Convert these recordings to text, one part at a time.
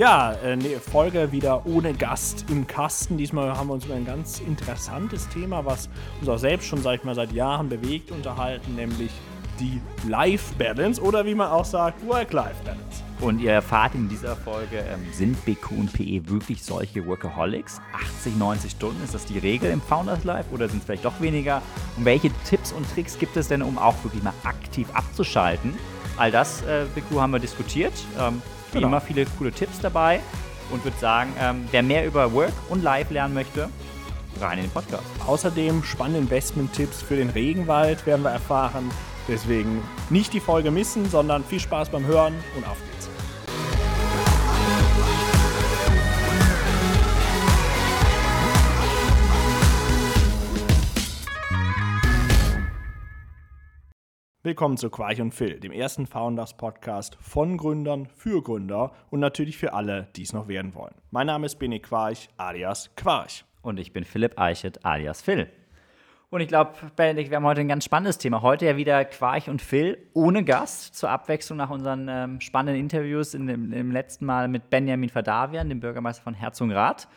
Ja, eine Folge wieder ohne Gast im Kasten. Diesmal haben wir uns über ein ganz interessantes Thema, was uns auch selbst schon, sag ich mal, seit Jahren bewegt, unterhalten, nämlich die Life Balance oder wie man auch sagt, Work-Life Balance. Und ihr erfahrt in dieser Folge, ähm, sind BQ und PE wirklich solche Workaholics? 80, 90 Stunden, ist das die Regel im Founders Life oder sind es vielleicht doch weniger? Und welche Tipps und Tricks gibt es denn, um auch wirklich mal aktiv abzuschalten? All das, äh, BQ, haben wir diskutiert. Ähm, wie genau. immer viele coole Tipps dabei und würde sagen, ähm, wer mehr über Work und Life lernen möchte, rein in den Podcast. Außerdem spannende Investment-Tipps für den Regenwald werden wir erfahren. Deswegen nicht die Folge missen, sondern viel Spaß beim Hören und auf geht's. Willkommen zu Quarch und Phil, dem ersten Founders Podcast von Gründern für Gründer und natürlich für alle, die es noch werden wollen. Mein Name ist Bene Quarch alias Quarch. Und ich bin Philipp Eichet alias Phil. Und ich glaube, Benedikt, wir haben heute ein ganz spannendes Thema. Heute ja wieder Quarch und Phil ohne Gast, zur Abwechslung nach unseren ähm, spannenden Interviews in dem, im letzten Mal mit Benjamin Verdavian, dem Bürgermeister von Herzogenrath.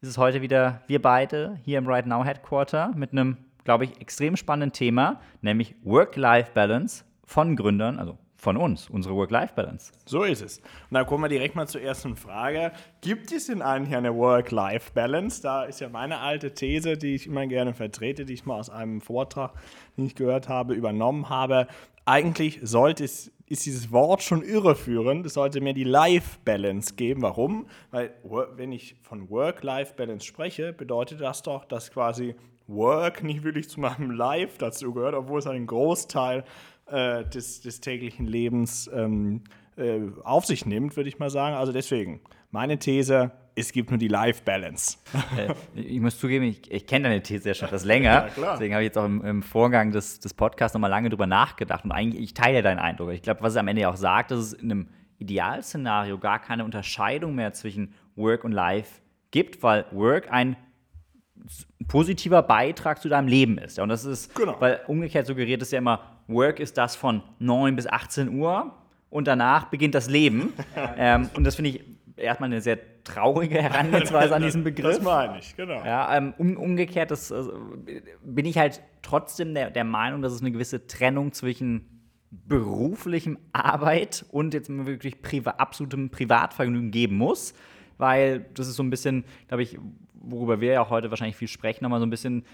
Ist es heute wieder wir beide hier im Right Now Headquarter mit einem, glaube ich, extrem spannenden Thema, nämlich Work-Life-Balance von Gründern, also von uns, unsere Work-Life-Balance. So ist es. Und dann kommen wir direkt mal zur ersten Frage. Gibt es denn eigentlich eine Work-Life-Balance? Da ist ja meine alte These, die ich immer gerne vertrete, die ich mal aus einem Vortrag, den ich gehört habe, übernommen habe. Eigentlich sollte es, ist dieses Wort schon irreführend. Es sollte mir die Life-Balance geben. Warum? Weil wenn ich von Work-Life-Balance spreche, bedeutet das doch, dass quasi Work nicht wirklich zu meinem Life dazu gehört, obwohl es einen Großteil äh, des, des, täglichen Lebens ähm, äh, auf sich nimmt, würde ich mal sagen. Also deswegen, meine These, es gibt nur die Life Balance. Äh, ich muss zugeben, ich, ich kenne deine These ja schon etwas länger. ja, Deswegen habe ich jetzt auch im, im Vorgang des, des Podcasts nochmal lange drüber nachgedacht. Und eigentlich, ich teile deinen Eindruck. Ich glaube, was es am Ende auch sagt, dass es in einem Idealszenario gar keine Unterscheidung mehr zwischen Work und Life gibt, weil Work ein positiver Beitrag zu deinem Leben ist. Ja, und das ist, genau. weil umgekehrt suggeriert es ja immer, Work ist das von 9 bis 18 Uhr und danach beginnt das Leben. ähm, und das finde ich erstmal eine sehr traurige Herangehensweise an diesen Begriff. Das meine ich, genau. Ja, ähm, um, umgekehrt das, also, bin ich halt trotzdem der, der Meinung, dass es eine gewisse Trennung zwischen beruflichem Arbeit und jetzt wirklich priva absolutem Privatvergnügen geben muss, weil das ist so ein bisschen, glaube ich, worüber wir ja auch heute wahrscheinlich viel sprechen, nochmal so ein bisschen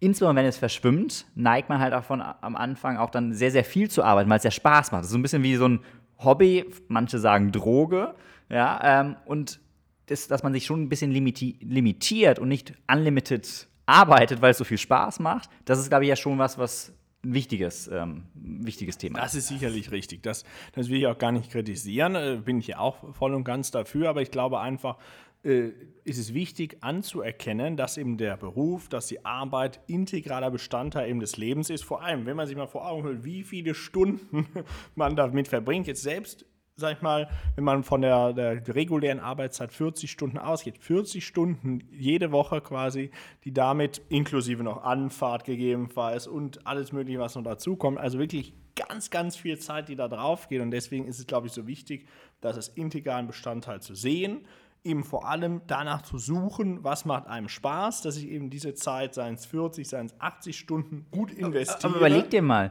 insbesondere wenn es verschwimmt, neigt man halt auch von am Anfang auch dann sehr, sehr viel zu arbeiten, weil es ja Spaß macht. Das ist so ein bisschen wie so ein Hobby, manche sagen Droge, ja, ähm, und das, dass man sich schon ein bisschen limiti limitiert und nicht unlimited arbeitet, weil es so viel Spaß macht, das ist, glaube ich, ja schon was, was ein wichtiges, ähm, wichtiges Thema. Das ist sicherlich richtig. Das, das will ich auch gar nicht kritisieren. Äh, bin ich ja auch voll und ganz dafür. Aber ich glaube einfach, äh, ist es wichtig anzuerkennen, dass eben der Beruf, dass die Arbeit integraler Bestandteil eben des Lebens ist. Vor allem, wenn man sich mal vor Augen hält, wie viele Stunden man damit verbringt. Jetzt selbst, sag ich mal, wenn man von der, der regulären Arbeitszeit 40 Stunden ausgeht, 40 Stunden jede Woche quasi, die damit inklusive noch Anfahrt gegebenenfalls und alles Mögliche, was noch dazukommt. Also wirklich ganz, ganz viel Zeit, die da drauf geht. Und deswegen ist es, glaube ich, so wichtig, das als integralen Bestandteil zu sehen eben vor allem danach zu suchen, was macht einem Spaß, dass ich eben diese Zeit, seien es 40, seien es 80 Stunden, gut investiere. Aber überleg dir mal,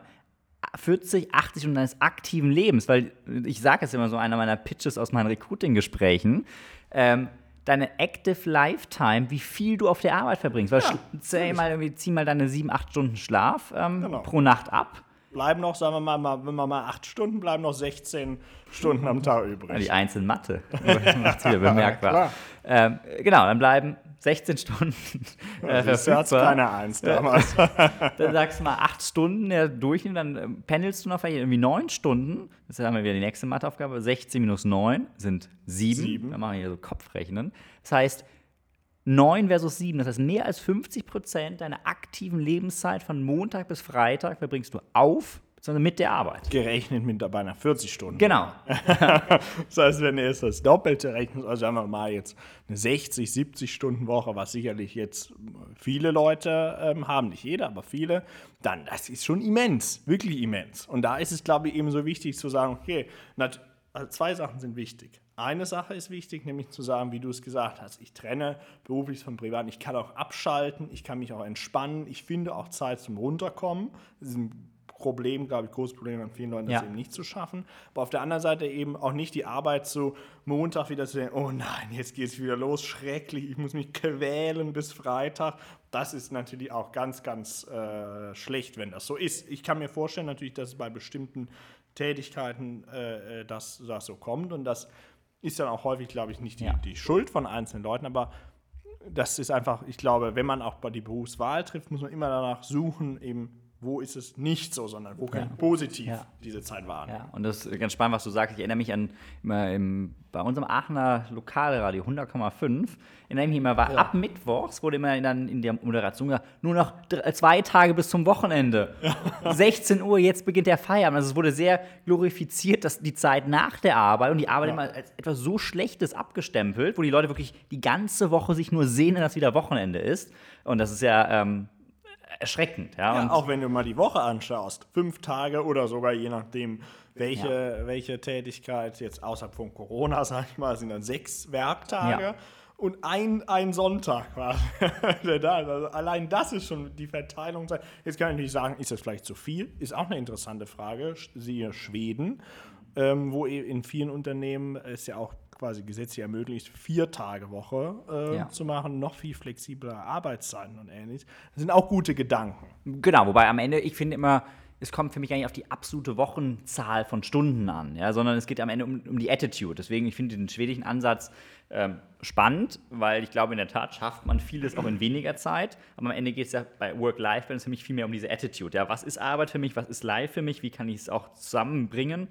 40, 80 Stunden deines aktiven Lebens, weil ich sage es immer so, einer meiner Pitches aus meinen Recruiting-Gesprächen, ähm, deine Active Lifetime, wie viel du auf der Arbeit verbringst. Weil ja, zähl mal, zieh mal deine 7, 8 Stunden Schlaf ähm, genau. pro Nacht ab bleiben noch, sagen wir mal, wenn wir mal acht Stunden, bleiben noch 16 Stunden am Tag übrig. Die einzelne Mathe macht es wieder bemerkbar. ähm, genau, dann bleiben 16 Stunden äh, das hat keine Eins damals. dann sagst du mal acht Stunden der Durchschnitt, dann äh, pendelst du noch vielleicht irgendwie neun Stunden. Das haben wir wieder die nächste Matheaufgabe. 16 minus 9 sind 7. 7. Dann machen wir hier so Kopfrechnen. Das heißt, 9 versus 7, das heißt mehr als 50 Prozent deiner aktiven Lebenszeit von Montag bis Freitag verbringst du auf, sondern mit der Arbeit. Gerechnet mit dabei nach 40 Stunden. Genau. das heißt, wenn du jetzt das Doppelte rechnest, also sagen wir mal jetzt eine 60, 70 Stunden Woche, was sicherlich jetzt viele Leute ähm, haben, nicht jeder, aber viele, dann das ist schon immens, wirklich immens. Und da ist es, glaube ich, eben so wichtig zu sagen, okay, also zwei Sachen sind wichtig. Eine Sache ist wichtig, nämlich zu sagen, wie du es gesagt hast, ich trenne beruflich von privat. Ich kann auch abschalten, ich kann mich auch entspannen, ich finde auch Zeit zum Runterkommen. Das ist ein Problem, glaube ich, großes Problem an vielen Leuten, das Ja. eben nicht zu schaffen. Aber auf der anderen Seite eben auch nicht die Arbeit so Montag wieder zu denken, oh nein, jetzt geht es wieder los, schrecklich, ich muss mich quälen bis Freitag. Das ist natürlich auch ganz, ganz äh, schlecht, wenn das so ist. Ich kann mir vorstellen natürlich, dass es bei bestimmten Tätigkeiten äh, äh, das, das so kommt und das ist dann auch häufig, glaube ich, nicht die, Ja. die Schuld von einzelnen Leuten, aber das ist einfach, ich glaube, wenn man auch bei die Berufswahl trifft, muss man immer danach suchen, eben, wo ist es nicht so, sondern wo kann ich positiv Ja. diese Zeit wahrnehmen. Ja, und das ist ganz spannend, was du sagst. Ich erinnere mich an immer im, bei unserem Aachener Lokalradio 100,5. Erinnere mich immer, war ab Mittwochs wurde immer dann in der Moderation gesagt, nur noch dr- zwei Tage bis zum Wochenende. 16 Uhr, jetzt beginnt der Feierabend. Also es wurde sehr glorifiziert, dass die Zeit nach der Arbeit und die Arbeit immer als etwas so Schlechtes abgestempelt, wo die Leute wirklich die ganze Woche sich nur sehnen, dass wieder Wochenende ist. Und das ist ja ähm, erschreckend. Ja, Ja, auch wenn du mal die Woche anschaust, fünf Tage oder sogar je nachdem, welche, welche Tätigkeit jetzt außerhalb von Corona, sag ich mal, sind dann sechs Werktage Ja. und ein, ein Sonntag war da. Also allein das ist schon die Verteilung. Jetzt kann ich nicht sagen, ist das vielleicht zu viel? Ist auch eine interessante Frage. Siehe Schweden, ähm, wo in vielen Unternehmen es ja auch quasi gesetzlich ermöglicht, vier Tage Woche äh, Ja. zu machen, noch viel flexibler Arbeitszeiten und ähnliches. Das sind auch gute Gedanken. Genau, wobei am Ende, ich finde immer, es kommt für mich gar nicht auf die absolute Wochenzahl von Stunden an, ja, sondern es geht am Ende um, um die Attitude. Deswegen, ich finde den schwedischen Ansatz ähm, spannend, weil ich glaube, in der Tat schafft man vieles auch in weniger Zeit. Aber am Ende geht es ja bei Work-Life-Balance für mich viel mehr um diese Attitude. Ja, was ist Arbeit für mich, was ist Life für mich, wie kann ich es auch zusammenbringen?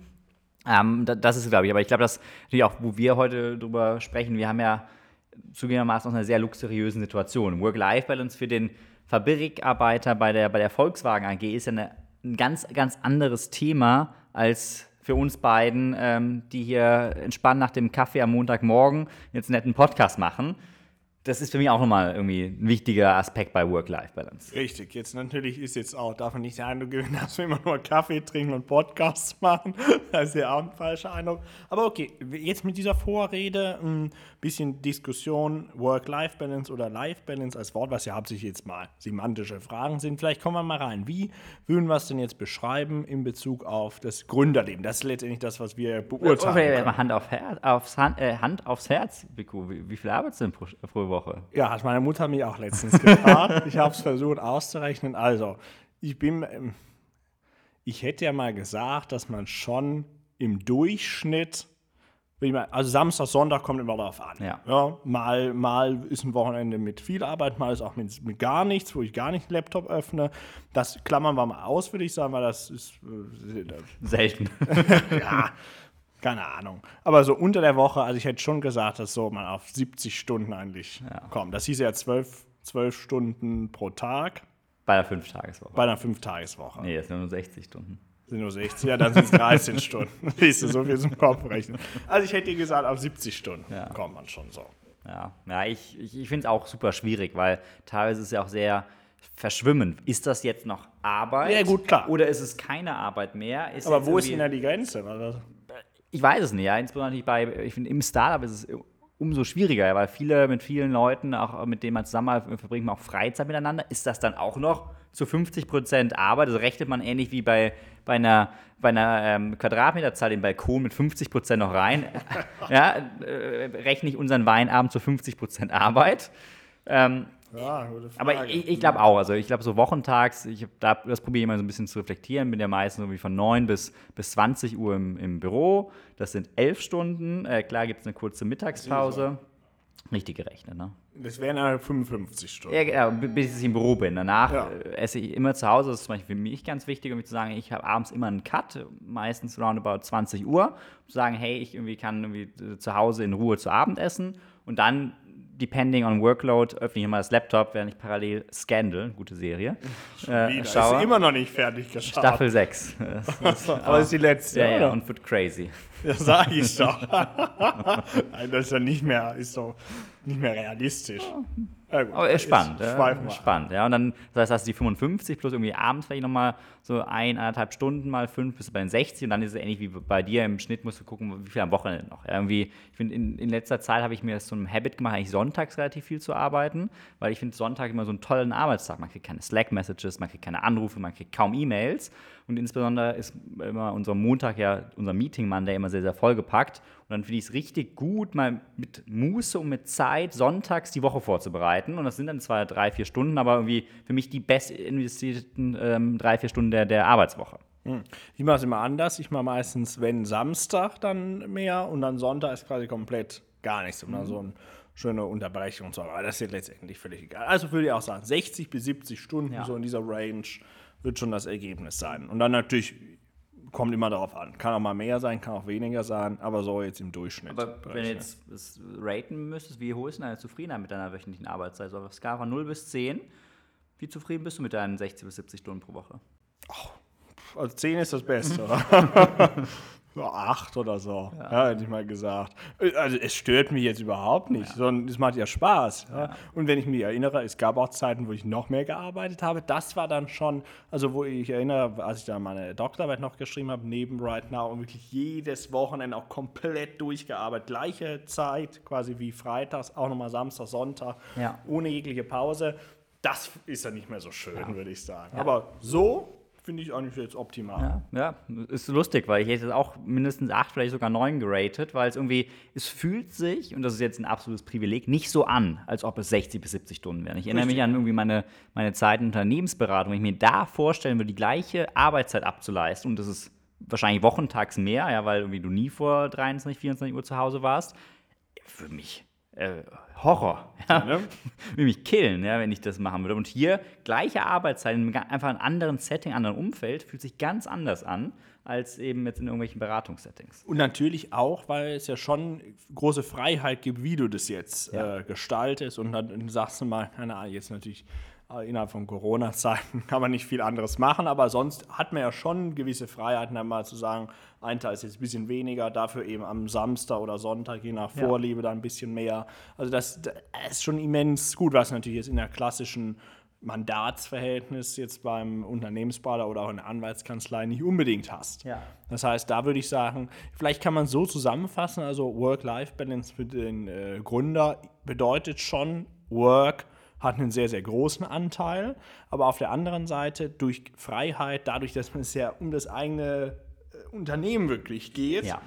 Ähm, da, das ist, glaube ich, aber ich glaube, dass natürlich auch, wo wir heute drüber sprechen, wir haben ja zugegebenermaßen aus einer sehr luxuriösen Situation. Work-Life-Balance für den Fabrikarbeiter bei der, bei der Volkswagen AG ist ja eine, ein ganz, ganz anderes Thema als für uns beiden, ähm, die hier entspannt nach dem Kaffee am Montagmorgen jetzt einen netten Podcast machen. Das ist für mich auch nochmal irgendwie ein wichtiger Aspekt bei Work-Life-Balance. Richtig, jetzt natürlich ist jetzt auch, darf man nicht der Eindruck gewinnen, dass wir immer nur Kaffee trinken und Podcasts machen. Das ist ja auch ein falscher Eindruck. Aber okay, jetzt mit dieser Vorrede ein bisschen Diskussion, Work-Life-Balance oder Life-Balance als Wort, was ja hauptsächlich jetzt mal semantische Fragen sind. Vielleicht kommen wir mal rein. Wie würden wir es denn jetzt beschreiben in Bezug auf das Gründerleben? Das ist letztendlich das, was wir beurteilen. Okay, können. Hand, auf Her aufs Hand, äh, Hand aufs Herz, Vico. Wie, wie viel arbeitest du denn pro, pro Woche? Ja, hat meine Mutter mich auch letztens gefragt. ich habe es versucht auszurechnen. Also, ich bin, ähm, ich hätte ja mal gesagt, dass man schon im Durchschnitt, also Samstag, Sonntag kommt immer darauf an. Ja. mal, mal ist ein Wochenende mit viel Arbeit, mal ist auch mit, mit gar nichts, wo ich gar nicht den Laptop öffne. Das klammern wir mal aus, würde ich sagen, weil das ist, äh, Selten. ja, keine Ahnung. Aber so unter der Woche, also ich hätte schon gesagt, dass so man auf 70 Stunden eigentlich kommt. Das hieß ja 12, 12 Stunden pro Tag Bei der Fünf-Tageswoche. bei einer 5-Tageswoche. Nee, das sind nur 60 Stunden. Sind nur 60, ja, dann sind es 13 Stunden. Siehst du, so viel zum Kopf rechnen. Also ich hätte dir gesagt, auf 70 Stunden Ja. kommt man schon so. Ja, ja ich, ich, ich finde es auch super schwierig, weil teilweise ist es ja auch sehr verschwimmend. Ist das jetzt noch Arbeit? Ja, gut, klar. Oder ist es keine Arbeit mehr? Ist Aber wo ist denn da die Grenze? Also, Ich weiß es nicht, ja. Insbesondere nicht bei, ich finde, im Startup ist es umso schwieriger, weil viele mit vielen Leuten, auch mit denen man zusammen verbringt, man auch Freizeit miteinander. Ist das dann auch noch zu 50 Prozent Arbeit? Also rechnet man ähnlich wie bei, bei einer, bei einer ähm, Quadratmeterzahl den Balkon mit 50 Prozent noch rein. ja, äh, rechne ich unseren Weinabend zu 50 Prozent Arbeit. Ähm, ja, aber ich, ich glaube auch, also ich glaube so wochentags, ich da, das probiere ich immer so ein bisschen zu reflektieren, bin ja meistens irgendwie von 9 bis, bis 20 Uhr im, im Büro, das sind 11 Stunden, äh, klar gibt es eine kurze Mittagspause, richtig gerechnet, ne? Das wären ja 55 Stunden. Ja, genau, bis ich im Büro bin. Danach Ja. äh, esse ich immer zu Hause. Das ist zum Beispiel für mich ganz wichtig, um zu sagen, ich habe abends immer einen Cut, meistens roundabout 20 Uhr, um zu sagen, hey, ich irgendwie kann irgendwie äh, zu Hause in Ruhe zu Abend essen und dann, depending on Workload, öffne ich immer das Laptop, während ich parallel Scandal, gute Serie, äh, schaue. Ist immer noch nicht fertig geschaut. Staffel 6. Das, das, Aber ist die letzte, ja, ja, und wird crazy. Das sage ich doch. Das ist ja nicht mehr, ist doch nicht mehr realistisch. Ja, gut, Aber ist spannend, ja, spannend, ja. Und dann, das heißt, hast du die 55 plus irgendwie abends vielleicht nochmal so ein, anderthalb Stunden mal fünf bis bei den 60 und dann ist es ähnlich wie bei dir im Schnitt musst du gucken, wie viel am Wochenende noch. Ja, irgendwie, ich finde, in, in letzter Zeit habe ich mir das so ein Habit gemacht, eigentlich sonntags relativ viel zu arbeiten, weil ich finde Sonntag immer so einen tollen Arbeitstag. Man kriegt keine Slack-Messages, man kriegt keine Anrufe, man kriegt kaum E-Mails und insbesondere ist immer unser Montag ja unser Meeting-Mann, der immer sehr, sehr vollgepackt und dann finde ich es richtig gut, mal mit Muße und mit Zeit sonntags die Woche vorzubereiten und das sind dann zwar drei, vier Stunden, aber irgendwie für mich die best investierten ähm, drei, vier Stunden der, der Arbeitswoche. Hm. Ich mache es immer anders. Ich mache meistens, wenn Samstag dann mehr und dann Sonntag ist quasi komplett gar nichts. Und dann so eine schöne Unterbrechung und so. Aber das ist letztendlich völlig egal. Also würde ich auch sagen, 60 bis 70 Stunden, ja. so in dieser Range, wird schon das Ergebnis sein. Und dann natürlich kommt immer darauf an. Kann auch mal mehr sein, kann auch weniger sein, aber so jetzt im Durchschnitt. Aber wenn du jetzt das raten müsstest, wie hoch ist deine Zufriedenheit mit deiner wöchentlichen Arbeitszeit? So auf Skala von 0 bis 10, wie zufrieden bist du mit deinen 60 bis 70 Stunden pro Woche? Oh, also 10 ist das Beste. so acht oder so, ja. ja. hätte ich mal gesagt. Also es stört mich jetzt überhaupt nicht, ja. sondern es macht ja Spaß. Ja. Und wenn ich mich erinnere, es gab auch Zeiten, wo ich noch mehr gearbeitet habe. Das war dann schon, also wo ich erinnere, als ich da meine Doktorarbeit noch geschrieben habe, neben Right Now und wirklich jedes Wochenende auch komplett durchgearbeitet. Gleiche Zeit, quasi wie freitags, auch nochmal Samstag, Sonntag, ohne jegliche Pause. Das ist ja nicht mehr so schön, würde ich sagen. Aber so finde ich eigentlich jetzt optimal. Ja, ja, ist lustig, weil ich hätte auch mindestens acht, vielleicht sogar neun geratet, weil es irgendwie, es fühlt sich, und das ist jetzt ein absolutes Privileg, nicht so an, als ob es 60 bis 70 Stunden wären. Ich erinnere Richtig. mich an irgendwie meine, meine Zeit in Unternehmensberatung, wenn ich mir da vorstellen würde, die gleiche Arbeitszeit abzuleisten, und das ist wahrscheinlich wochentags mehr, ja, weil irgendwie du nie vor 23, 24 Uhr zu Hause warst, für mich äh, Horror. Ja? ne? Will mich killen, ja, wenn ich das machen würde. Und hier gleiche Arbeitszeit, einfach in einem anderen Setting, anderen Umfeld, fühlt sich ganz anders an als eben jetzt in irgendwelchen Beratungssettings. Und natürlich auch, weil es ja schon große Freiheit gibt, wie du das jetzt ja. äh, gestaltest. Und dann sagst du mal, keine Ahnung, jetzt natürlich innerhalb von Corona-Zeiten kann man nicht viel anderes machen, aber sonst hat man ja schon gewisse Freiheiten, dann mal zu sagen, ein Teil ist jetzt ein bisschen weniger, dafür eben am Samstag oder Sonntag, je nach Vorliebe, ja. dann ein bisschen mehr. Also das, das, ist schon immens gut, was natürlich jetzt in der klassischen Mandatsverhältnis jetzt beim Unternehmensberater oder auch in der Anwaltskanzlei nicht unbedingt hast. Ja. Das heißt, da würde ich sagen, vielleicht kann man so zusammenfassen, also Work-Life-Balance für den äh, Gründer bedeutet schon Work, hat einen sehr, sehr großen Anteil. Aber auf der anderen Seite durch Freiheit, dadurch, dass es ja um das eigene äh, Unternehmen wirklich geht, ja.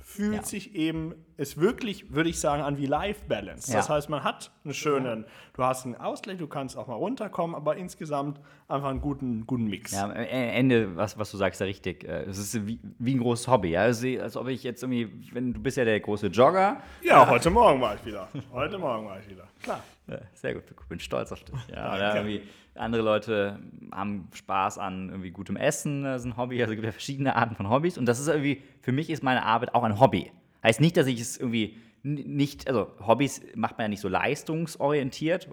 fühlt ja. sich eben es wirklich, würde ich sagen, an wie Life Balance. Ja. Das heißt, man hat einen schönen, du hast einen Ausgleich, du kannst auch mal runterkommen, aber insgesamt einfach einen guten, guten Mix. Ja, am Ende, was, was du sagst, ja richtig. Äh, es ist wie, wie ein großes Hobby. Ja? Also, als ob ich jetzt irgendwie, wenn du bist ja der große Jogger. Ja, äh, heute Morgen war ich wieder. Heute Morgen war ich wieder. Klar. Ja, sehr gut, ich bin stolz auf dich. Ja, oder irgendwie andere Leute haben Spaß an irgendwie gutem Essen, das ist ein Hobby. Also es gibt ja verschiedene Arten von Hobbys. Und das ist irgendwie, für mich ist meine Arbeit auch ein Hobby. Heißt nicht, dass ich es irgendwie nicht, also Hobbys macht man ja nicht so leistungsorientiert,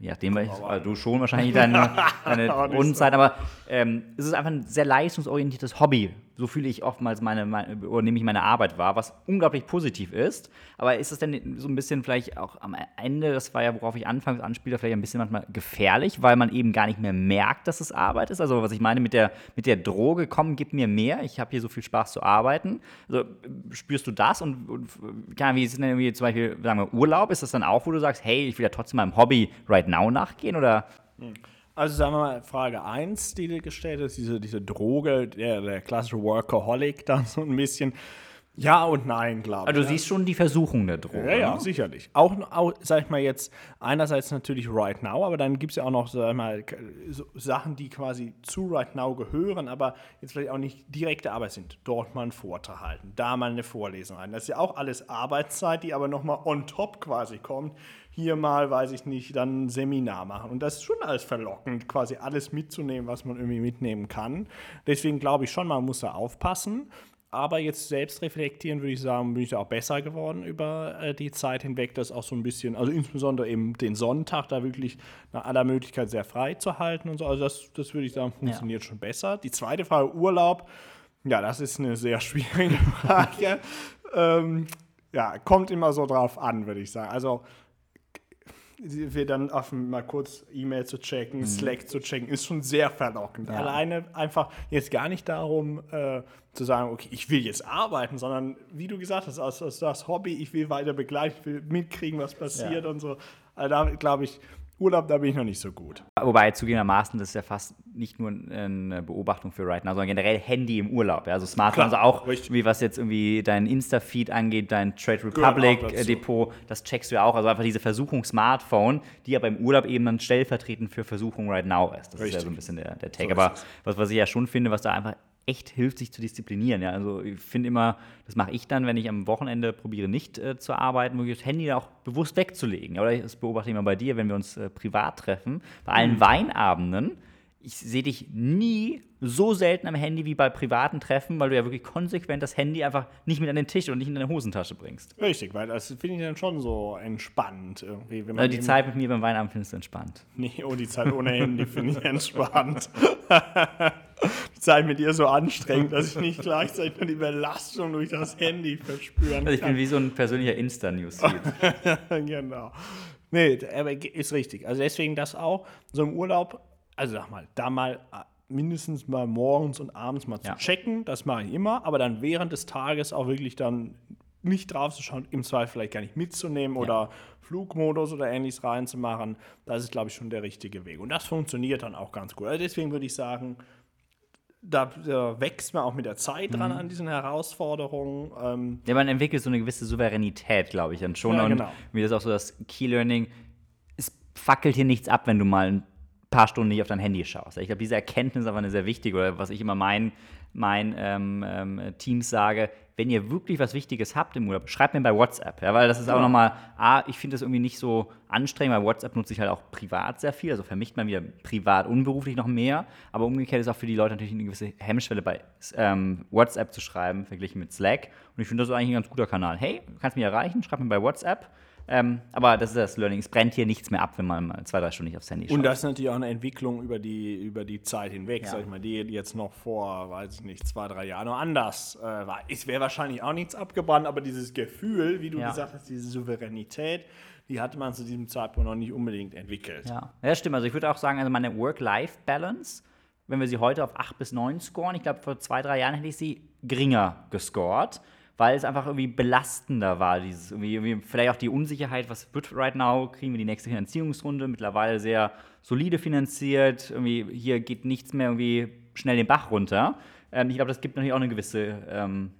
je nachdem, also du schon wahrscheinlich deine, deine Rundenzeit, aber ähm, es ist einfach ein sehr leistungsorientiertes Hobby, so fühle ich oftmals meine, meine, oder nehme ich meine Arbeit wahr, was unglaublich positiv ist. Aber ist es denn so ein bisschen vielleicht auch am Ende, das war ja, worauf ich anfangs anspielte, vielleicht ein bisschen manchmal gefährlich, weil man eben gar nicht mehr merkt, dass es Arbeit ist? Also, was ich meine mit der, mit der Droge, komm, gib mir mehr, ich habe hier so viel Spaß zu arbeiten. Also, spürst du das? Und, und kann, wie ist denn irgendwie zum Beispiel, sagen wir, Urlaub? Ist das dann auch, wo du sagst, hey, ich will ja trotzdem meinem Hobby right now nachgehen? Oder? Hm. Also sagen wir mal, Frage 1, die du gestellt hast, diese, diese Droge, der, der klassische Workaholic da so ein bisschen. Ja und nein, glaube ich. Also du siehst schon die Versuchung der Droge. Ja, ja, ne? sicherlich. Auch, auch, sag ich mal jetzt, einerseits natürlich Right Now, aber dann gibt es ja auch noch, sag ich mal, so Sachen, die quasi zu Right Now gehören, aber jetzt vielleicht auch nicht direkte Arbeit sind. Dort mal einen Vortrag halten, da mal eine Vorlesung halten. Das ist ja auch alles Arbeitszeit, die aber nochmal on top quasi kommt hier mal, weiß ich nicht, dann ein Seminar machen. Und das ist schon alles verlockend, quasi alles mitzunehmen, was man irgendwie mitnehmen kann. Deswegen glaube ich schon, man muss da aufpassen. Aber jetzt selbst reflektieren, würde ich sagen, bin ich da auch besser geworden über äh, die Zeit hinweg, das auch so ein bisschen, also insbesondere eben den Sonntag da wirklich nach aller Möglichkeit sehr frei zu halten und so. Also das, das würde ich sagen, funktioniert ja. schon besser. Die zweite Frage, Urlaub, Ja, das ist eine sehr schwierige Frage. ähm, ja, kommt immer so drauf an, würde ich sagen. Also wir dann offen mal kurz E-Mail zu checken, mhm. Slack zu checken, ist schon sehr verlockend. Ja. Alleine einfach jetzt gar nicht darum äh, zu sagen, okay, ich will jetzt arbeiten, sondern wie du gesagt hast, aus, aus das Hobby, ich will weiter begleiten, ich will mitkriegen, was passiert ja. und so. Also da glaube ich, Urlaub, da bin ich noch nicht so gut. Wobei zugegebenermaßen, das ist ja fast nicht nur eine Beobachtung für Right Now, sondern generell Handy im Urlaub. Ja? Also Smartphone, Klar, also auch, richtig. wie was jetzt irgendwie dein Insta-Feed angeht, dein Trade Republic-Depot, das checkst du ja auch. Also einfach diese Versuchung Smartphone, die aber im Urlaub eben dann stellvertretend für Versuchung Right Now ist. Das richtig. ist ja so ein bisschen der, der Take. So aber was, was ich ja schon finde, was da einfach echt hilft, sich zu disziplinieren. Ja? Also ich finde immer, das mache ich dann, wenn ich am Wochenende probiere, nicht äh, zu arbeiten, wirklich das Handy auch bewusst wegzulegen. Oder das beobachte ich immer bei dir, wenn wir uns äh, privat treffen. Bei allen mhm. Weinabenden, ich sehe dich nie so selten am Handy wie bei privaten Treffen, weil du ja wirklich konsequent das Handy einfach nicht mit an den Tisch und nicht in deine Hosentasche bringst. Richtig, weil das finde ich dann schon so entspannt. Irgendwie, also die Zeit mit mir beim Weinabend findest du entspannt. Nee, oh, die Zeit ohne Handy finde ich entspannt. die Zeit mit dir so anstrengend, dass ich nicht gleichzeitig nur die Belastung durch das Handy verspüren kann. Also ich bin wie so ein persönlicher Insta-Newsfeed. genau. Nee, aber ist richtig. Also deswegen das auch. So im Urlaub, also sag mal, da mal äh, mindestens mal morgens und abends mal zu ja. checken, das mache ich immer, aber dann während des Tages auch wirklich dann nicht drauf zu schauen, im Zweifel vielleicht gar nicht mitzunehmen ja. oder Flugmodus oder ähnliches reinzumachen, das ist, glaube ich, schon der richtige Weg. Und das funktioniert dann auch ganz gut. Also deswegen würde ich sagen, da, da, wächst man auch mit der Zeit dran mhm. an diesen Herausforderungen. Ähm ja, man entwickelt so eine gewisse Souveränität, glaube ich, dann schon. Ja, genau. Und wie das auch so das Key Learning, es fackelt hier nichts ab, wenn du mal ein paar Stunden nicht auf dein Handy schaust. Ich glaube, diese Erkenntnis ist aber eine sehr wichtige, oder was ich immer meinen mein, ähm, ähm, Teams sage, wenn ihr wirklich was Wichtiges habt im Urlaub, schreibt mir bei WhatsApp. Ja, weil das ist ja. auch nochmal, A, ich finde das irgendwie nicht so anstrengend, weil WhatsApp nutze ich halt auch privat sehr viel, also vermischt man wieder privat unberuflich noch mehr, aber umgekehrt ist auch für die Leute natürlich eine gewisse Hemmschwelle bei ähm, WhatsApp zu schreiben, verglichen mit Slack. Und ich finde das eigentlich ein ganz guter Kanal. Hey, du kannst mich erreichen, schreib mir bei WhatsApp. Ähm, aber das ist das Learning. Es brennt hier nichts mehr ab, wenn man mal zwei, drei Stunden nicht aufs Handy schaut. Und das ist natürlich auch eine Entwicklung über die, über die Zeit hinweg, ja. sag ich mal, die jetzt noch vor, weiß ich nicht, zwei, drei Jahren noch anders äh, war. Es wäre wahrscheinlich auch nichts abgebrannt, aber dieses Gefühl, wie du ja. gesagt hast, diese Souveränität, die hatte man zu diesem Zeitpunkt noch nicht unbedingt entwickelt. Ja, ja stimmt. Also ich würde auch sagen, also meine Work-Life-Balance, wenn wir sie heute auf 8 bis 9 scoren, ich glaube, vor zwei, drei Jahren hätte ich sie geringer gescored weil es einfach irgendwie belastender war. Dieses irgendwie, irgendwie, vielleicht auch die Unsicherheit, was wird right now, kriegen wir die nächste Finanzierungsrunde, mittlerweile sehr solide finanziert, irgendwie hier geht nichts mehr irgendwie schnell den Bach runter. Ähm, ich glaube, das gibt natürlich auch ein gewisse ähm,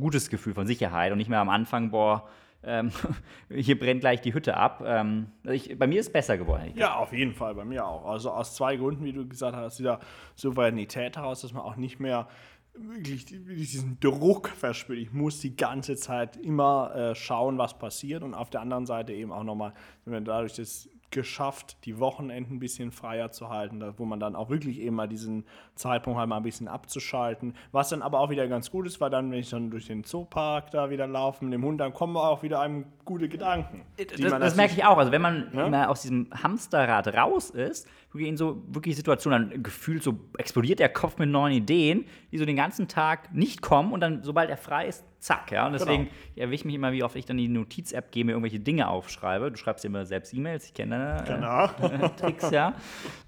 gutes Gefühl von Sicherheit und nicht mehr am Anfang, boah, ähm, hier brennt gleich die Hütte ab. Ähm, ich, bei mir ist es besser geworden. Ja, auf jeden Fall, bei mir auch. Also aus zwei Gründen, wie du gesagt hast, dieser Souveränität heraus, dass man auch nicht mehr wirklich diesen Druck verspürt. Ich muss die ganze Zeit immer äh, schauen, was passiert und auf der anderen Seite eben auch nochmal, dadurch, dass geschafft, die Wochenenden ein bisschen freier zu halten, wo man dann auch wirklich eben mal diesen Zeitpunkt halt mal ein bisschen abzuschalten. Was dann aber auch wieder ganz gut ist, weil dann, wenn ich dann durch den Zoopark da wieder laufe mit dem Hund, dann kommen auch wieder einem gute Gedanken. Das, das merke ich auch. Also wenn man ne? mal aus diesem Hamsterrad raus ist, in so wirklich Situationen, dann gefühlt so explodiert der Kopf mit neuen Ideen, die so den ganzen Tag nicht kommen und dann, sobald er frei ist, zack. Ja? Und deswegen genau. erwische ich mich immer, wie oft ich dann die Notiz-App gehe, mir irgendwelche Dinge aufschreibe. Du schreibst dir immer selbst E-Mails, ich kenne deine genau. äh, Tricks, ja.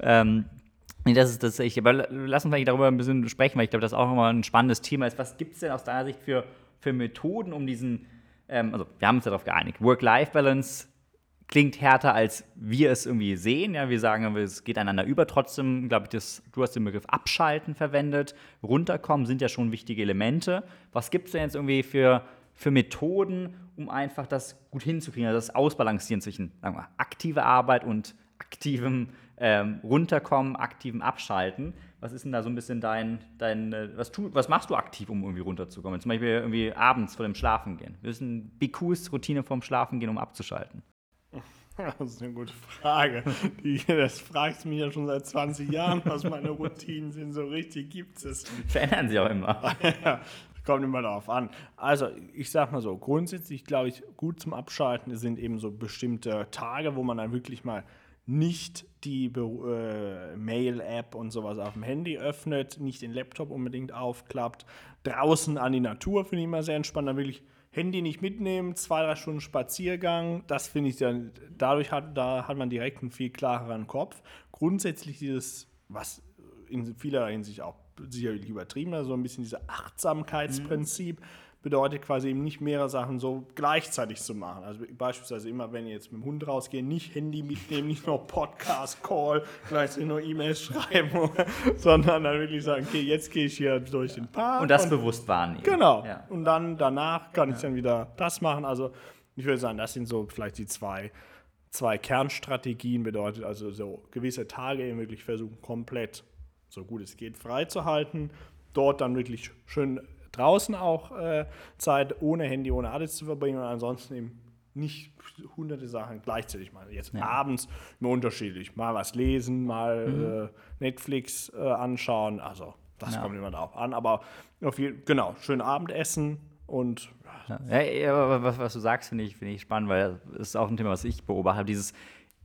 ähm, Nee, das ist das ich. Aber lass uns vielleicht darüber ein bisschen sprechen, weil ich glaube, das auch immer ein spannendes Thema ist. Was gibt es denn aus deiner Sicht für, für Methoden, um diesen, ähm, also wir haben uns darauf geeinigt, Work-Life-Balance klingt härter, als wir es irgendwie sehen. Ja, wir sagen, es geht einander über. Trotzdem, glaube ich, das, du hast den Begriff Abschalten verwendet. Runterkommen sind ja schon wichtige Elemente. Was gibt es denn jetzt irgendwie für, für Methoden, um einfach das gut hinzukriegen, also das Ausbalancieren zwischen aktiver Arbeit und aktivem ähm, Runterkommen, aktivem Abschalten? Was ist denn da so ein bisschen dein, dein äh, was, tu, was machst du aktiv, um irgendwie runterzukommen? Zum Beispiel irgendwie abends vor dem Schlafengehen. Wir wissen, BQs Routine vorm Schlafengehen, um abzuschalten. Das ist eine gute Frage. Die, das fragst du mich ja schon seit 20 Jahren, was meine Routinen sind. So richtig gibt es. Verändern sie auch immer. ja, kommt immer darauf an. Also, ich sag mal so: grundsätzlich glaube ich, gut zum Abschalten sind eben so bestimmte Tage, wo man dann wirklich mal nicht die äh, Mail-App und sowas auf dem Handy öffnet, nicht den Laptop unbedingt aufklappt. Draußen an die Natur finde ich immer sehr entspannt. Dann wirklich Handy nicht mitnehmen, zwei, drei Stunden Spaziergang. Das finde ich dann, dadurch hat, da hat man direkt einen viel klareren Kopf. Grundsätzlich dieses, was in vieler Hinsicht auch sicherlich übertrieben, also so ein bisschen dieses Achtsamkeitsprinzip. Mhm bedeutet quasi eben nicht mehrere Sachen so gleichzeitig zu machen. Also beispielsweise immer, wenn ihr jetzt mit dem Hund rausgeht, nicht Handy mitnehmen, nicht nur Podcast, Call, gleichzeitig nur E-Mails schreiben, sondern dann wirklich sagen, okay, jetzt gehe ich hier durch den Park. Und das und, bewusst wahrnehmen. Genau. Ja. Und dann danach kann ich dann wieder das machen. Also ich würde sagen, das sind so vielleicht die zwei, zwei Kernstrategien, bedeutet also so gewisse Tage eben wirklich versuchen, komplett so gut es geht freizuhalten. Dort dann wirklich schön draußen auch äh, Zeit ohne Handy, ohne alles zu verbringen und ansonsten eben nicht hunderte Sachen gleichzeitig machen. Jetzt ja. abends immer unterschiedlich. Mal was lesen, mal mhm. äh, Netflix äh, anschauen. Also das ja. kommt immer darauf an. Aber auf jeden, genau, schön Abendessen und ja, ja, aber was, was, du sagst, finde ich, find ich spannend, weil das ist auch ein Thema, was ich beobachte. Dieses,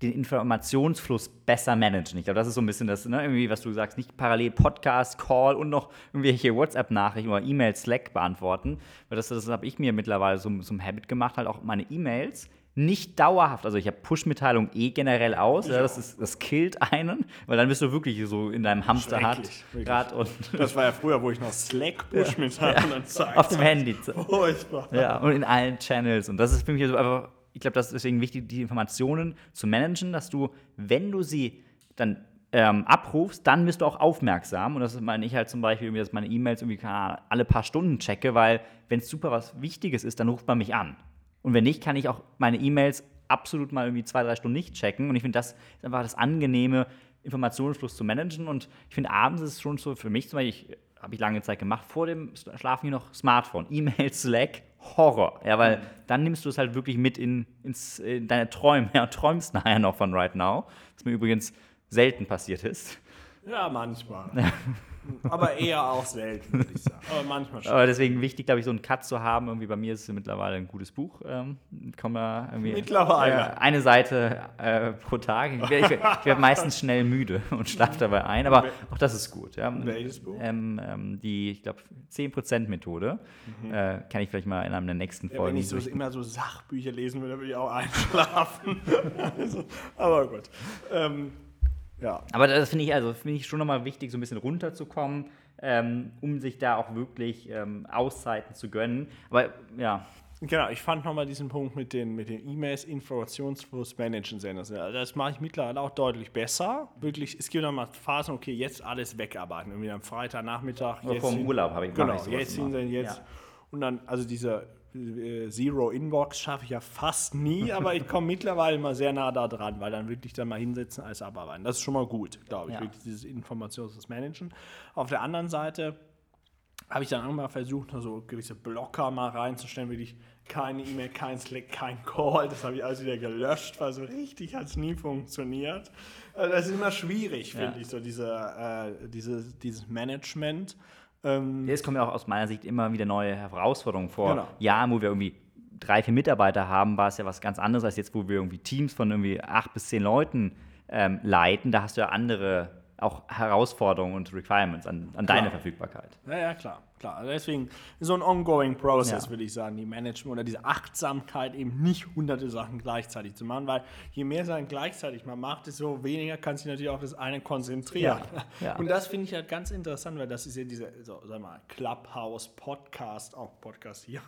den Informationsfluss besser managen. Ich glaube, das ist so ein bisschen das, ne, irgendwie, was du sagst, nicht parallel Podcast, Call und noch irgendwelche WhatsApp-Nachrichten oder E-Mail, Slack beantworten. Weil das, das habe ich mir mittlerweile so zum Habit gemacht, halt auch meine E-Mails nicht dauerhaft, also ich habe Push-Mitteilungen eh generell aus, ja, das, ist, das killt einen, weil dann bist du wirklich so in deinem Hamsterrad. Das war ja früher, wo ich noch Slack Push-Mitteilungen ja, Auf dem Handy. Furchtbar. Ja, und in allen Channels. Und das ist für mich so einfach ich glaube, das ist deswegen wichtig, die Informationen zu managen, dass du, wenn du sie dann ähm, abrufst, dann bist du auch aufmerksam. Und das meine ich halt zum Beispiel, dass meine E-Mails irgendwie alle paar Stunden checke, weil wenn es super was Wichtiges ist, dann ruft man mich an. Und wenn nicht, kann ich auch meine E-Mails absolut mal irgendwie zwei, drei Stunden nicht checken. Und ich finde, das ist einfach das angenehme, Informationsfluss zu managen. Und ich finde, abends ist es schon so für mich zum Beispiel, habe ich lange Zeit gemacht, vor dem Schlafen hier noch Smartphone, E-Mail, Slack, Horror. Ja, weil dann nimmst du es halt wirklich mit in, ins, in deine Träume. Ja, träumst nachher noch von Right Now. Was mir übrigens selten passiert ist. Ja, manchmal. Aber eher auch selten, würde ich sagen. Aber manchmal schon. Aber deswegen wichtig, glaube ich, so einen Cut zu haben. Irgendwie bei mir ist es mittlerweile ein gutes Buch. Ähm, kann man irgendwie, mittlerweile. Äh, eine Seite äh, pro Tag. Ich werde werd meistens schnell müde und schlafe dabei ein. Aber auch das ist gut. Ja. Welches Buch? Ähm, ähm, die, ich glaube, 10%-Methode. Mhm. Äh, kann ich vielleicht mal in einer der nächsten Folgen. Ja, wenn ich so immer so Sachbücher lesen würde, würde ich auch einschlafen. also, aber gut. Ähm, ja. Aber das finde ich, also finde ich schon nochmal wichtig, so ein bisschen runterzukommen, ähm, um sich da auch wirklich ähm, Auszeiten zu gönnen. Aber ja. Genau, ich fand nochmal diesen Punkt mit den mit den E-Mails, Informationsfluss managen sehr. Das mache ich mittlerweile auch deutlich besser. Wirklich, es gibt nochmal Phasen, okay, jetzt alles wegarbeiten. Irgendwie am Freitagnachmittag. Oder vor dem Urlaub habe ich Genau, jetzt sind jetzt. Ja. Und dann, also dieser Zero Inbox schaffe ich ja fast nie, aber ich komme mittlerweile mal sehr nah da dran, weil dann wirklich dann mal hinsetzen als abarbeiten. Das ist schon mal gut, glaube ich, ja. wirklich dieses Informationsmanagen. Auf der anderen Seite habe ich dann auch mal versucht, so gewisse Blocker mal reinzustellen, wirklich keine E-Mail, kein Slack, kein Call. Das habe ich alles wieder gelöscht, weil so richtig hat es nie funktioniert. Also das ist immer schwierig, finde ja. ich, so diese, äh, diese, dieses Management. Ähm, es kommen ja auch aus meiner Sicht immer wieder neue Herausforderungen vor. Genau. Jahren, wo wir irgendwie drei, vier Mitarbeiter haben, war es ja was ganz anderes als jetzt, wo wir irgendwie Teams von irgendwie acht bis zehn Leuten ähm, leiten. Da hast du ja andere auch Herausforderungen und Requirements an, an deine Verfügbarkeit. Ja, ja, klar. klar. Also deswegen so ein ongoing process, ja. würde ich sagen, die Management oder diese Achtsamkeit, eben nicht hunderte Sachen gleichzeitig zu machen, weil je mehr Sachen gleichzeitig man macht, desto weniger kann sich natürlich auf das eine konzentrieren. Ja. Ja. Und das finde ich halt ganz interessant, weil das ist ja diese, so, sag mal, Clubhouse, Podcast, auch Podcast hier,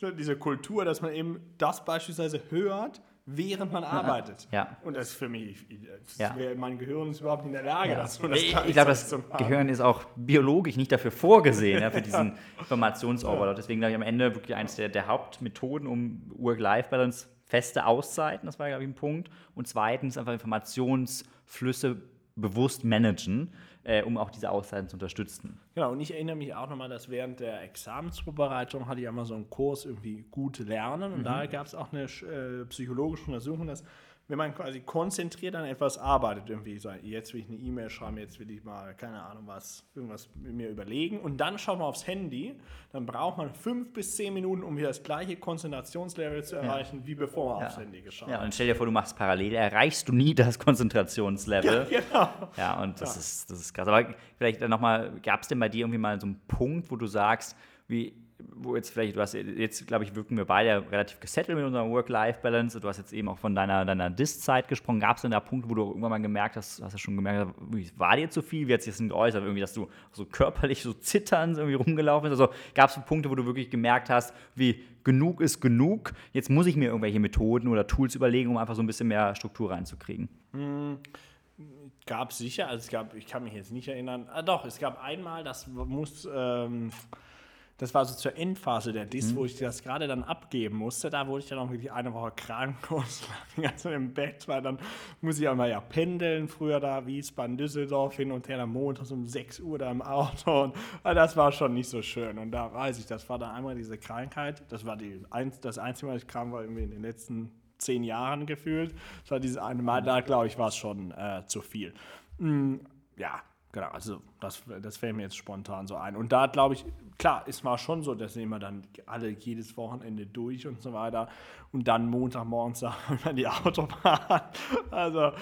diese Kultur, dass man eben das beispielsweise hört, während man arbeitet. Ja. Und das ist für mich, das ja. wäre, mein Gehirn ist überhaupt nicht in der Lage, ja. dazu. Das ich, ich glaube, das Gehirn ist auch biologisch nicht dafür vorgesehen, ja, für diesen Informationsoverload. Deswegen glaube ich am Ende wirklich eines der, der Hauptmethoden, um Work-Life-Balance feste Auszeiten, das war, glaube ich, ein Punkt. Und zweitens einfach Informationsflüsse bewusst managen äh, um auch diese Auszeiten zu unterstützen. Genau, und ich erinnere mich auch nochmal, dass während der Examensvorbereitung hatte ich einmal so einen Kurs irgendwie gut lernen und mhm. da gab es auch eine äh, psychologische Untersuchung, dass wenn man quasi konzentriert an etwas arbeitet, irgendwie so, jetzt will ich eine E-Mail schreiben, jetzt will ich mal, keine Ahnung was, irgendwas mit mir überlegen und dann schaut man aufs Handy, dann braucht man fünf bis zehn Minuten, um wieder das gleiche Konzentrationslevel zu erreichen, ja. wie bevor man ja. aufs Handy geschaut hat. Ja, und stell dir vor, du machst parallel, erreichst du nie das Konzentrationslevel. Ja, genau. Ja, und das, ja. Ist, das ist krass. Aber vielleicht nochmal, gab es denn bei dir irgendwie mal so einen Punkt, wo du sagst, wie wo jetzt vielleicht, du hast jetzt, glaube ich, wirken wir beide relativ gesettelt mit unserer Work-Life-Balance. Du hast jetzt eben auch von deiner, deiner Dis-Zeit gesprochen. Gab es denn da Punkte, wo du irgendwann mal gemerkt hast, hast du schon gemerkt, war dir zu viel? Wie hat sich das denn geäußert? Irgendwie, dass du so körperlich so zitternd irgendwie rumgelaufen bist? Also gab es Punkte, wo du wirklich gemerkt hast, wie genug ist genug? Jetzt muss ich mir irgendwelche Methoden oder Tools überlegen, um einfach so ein bisschen mehr Struktur reinzukriegen. Hm gab es sicher, also es gab, ich kann mich jetzt nicht erinnern, ah, doch, es gab einmal, das muss, ähm, das war so zur Endphase der Dis, mhm. wo ich das gerade dann abgeben musste. Da wurde ich dann auch wirklich eine Woche krank und also im Bett, weil dann muss ich auch mal ja pendeln. Früher da Wiesbaden, Düsseldorf hin und her am Montag um 6 Uhr da im Auto. Und also das war schon nicht so schön. Und da weiß ich, das war dann einmal diese Krankheit. Das war die, das Einzige, was ich krank war, irgendwie in den letzten zehn Jahren gefühlt. Das war dieses eine Mal, da glaube ich, war es schon äh, zu viel. Mm, ja, Genau, also das, das fällt mir jetzt spontan so ein. Und da glaube ich, klar, ist mal schon so, dass immer dann alle jedes Wochenende durch und so weiter und dann Montagmorgens dann die Autobahn. Also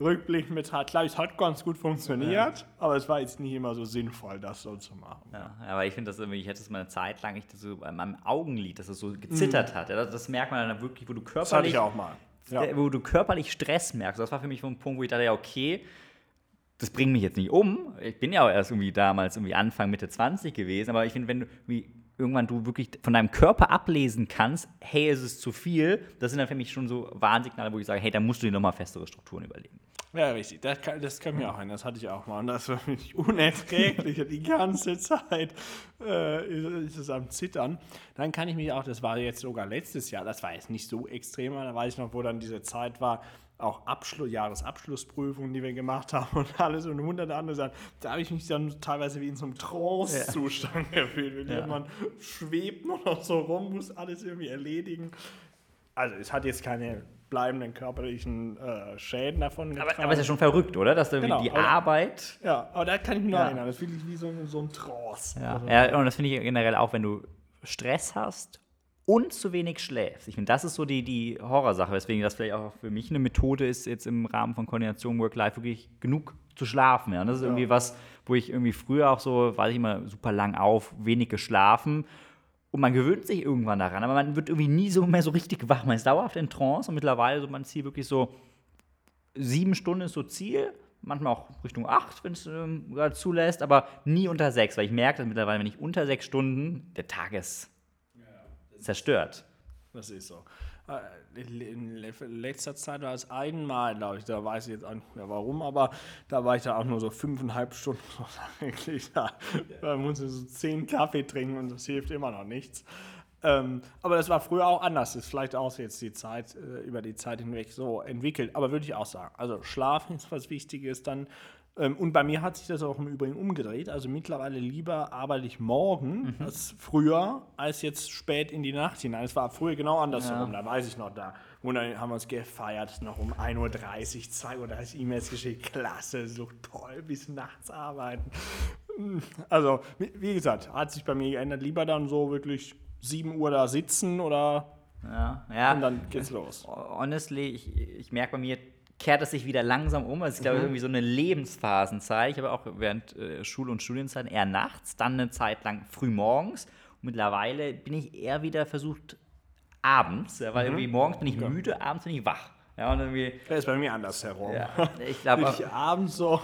rückblickend mit hat, glaube ich, es hat ganz gut funktioniert, ja. aber es war jetzt nicht immer so sinnvoll, das so zu machen. Ja, aber ich finde das irgendwie, ich hätte es mal eine Zeit lang, ich das so an meinem Augenlid, dass es so gezittert mhm. hat. Ja, das, das, merkt man dann wirklich, wo du körperlich. Das hatte ich auch mal. Ja. Wo du körperlich Stress merkst. Das war für mich so ein Punkt, wo ich dachte, ja, okay, das bringt mich jetzt nicht um. Ich bin ja auch erst irgendwie damals irgendwie Anfang, Mitte 20 gewesen, aber ich finde, wenn du irgendwann du wirklich von deinem Körper ablesen kannst, hey, es ist zu viel, das sind dann für mich schon so Warnsignale, wo ich sage, hey, da musst du dir nochmal festere Strukturen überlegen. Ja, richtig. Das kann, das kann mir auch ein. Das hatte ich auch mal. Und das war für mich unerträglich. Die ganze Zeit äh, ist es am Zittern. Dann kann ich mich auch, das war jetzt sogar letztes Jahr, das war jetzt nicht so extrem, da weiß ich noch, wo dann diese Zeit war, auch Abschluss, Jahresabschlussprüfungen, die wir gemacht haben und alles und hunderte andere Sachen. Da habe ich mich dann teilweise wie in so einem Trance-Zustand ja. gefühlt. Ja. man schwebt nur noch so rum, muss alles irgendwie erledigen. Also es hat jetzt keine bleibenden körperlichen äh, Schäden davon getragen. Aber, aber ist ja schon verrückt, oder? Dass du genau, die aber, Arbeit... Ja, aber da kann ich mich noch ja. erinnern. Das ist wirklich wie so, so ein Trance. Ja, also, ja und das finde ich generell auch, wenn du Stress hast und zu wenig schläfst. Ich finde, das ist so die, die Horrorsache, weswegen das vielleicht auch für mich eine Methode ist, jetzt im Rahmen von Koordination Work-Life wirklich genug zu schlafen. Ja. Und das ist ja. irgendwie was, wo ich irgendwie früher auch so, weiß ich immer, super lang auf, wenig geschlafen. Und man gewöhnt sich irgendwann daran, aber man wird irgendwie nie so mehr so richtig wach. Man ist dauerhaft in Trance und mittlerweile so man zieht wirklich so sieben Stunden ist so Ziel, manchmal auch Richtung acht, wenn es ähm, gerade zulässt, aber nie unter sechs, weil ich merke dass mittlerweile, wenn ich unter sechs Stunden, der Tag ist zerstört. Das ist so. Äh, in letzter Zeit war es einmal, glaube ich, da weiß ich jetzt auch nicht mehr warum, aber da war ich da auch nur so fünfeinhalb Stunden eigentlich da. Da muss ich so zehn Kaffee trinken und das hilft immer noch nichts. Ähm, aber das war früher auch anders. Das ist vielleicht auch jetzt die Zeit, äh, über die Zeit hinweg so entwickelt. Aber würde ich auch sagen. Also Schlafen ist was Wichtiges, dann und bei mir hat sich das auch im Übrigen umgedreht. Also mittlerweile lieber arbeite ich morgen mhm. als früher, als jetzt spät in die Nacht hinein. Es war früher genau andersherum, ja. da weiß ich noch, da und dann haben wir uns gefeiert, noch um 1.30 Uhr, 2.30 Uhr E-Mails geschickt. Klasse, so toll, bis nachts arbeiten. Also, wie gesagt, hat sich bei mir geändert. Lieber dann so wirklich 7 Uhr da sitzen oder. Ja, ja. Und dann geht's los. Honestly, ich, ich merke bei mir, kehrt es sich wieder langsam um. Also ich glaube, mhm. irgendwie so eine Lebensphasenzeit. Ich habe auch während äh, Schul- und Studienzeit eher nachts, dann eine Zeit lang früh morgens. Und mittlerweile bin ich eher wieder versucht abends, ja, weil mhm. irgendwie morgens bin ich okay. müde, abends bin ich wach. Ja, und irgendwie, das ist bei mir andersherum. Ja, ich glaube. ich abends so.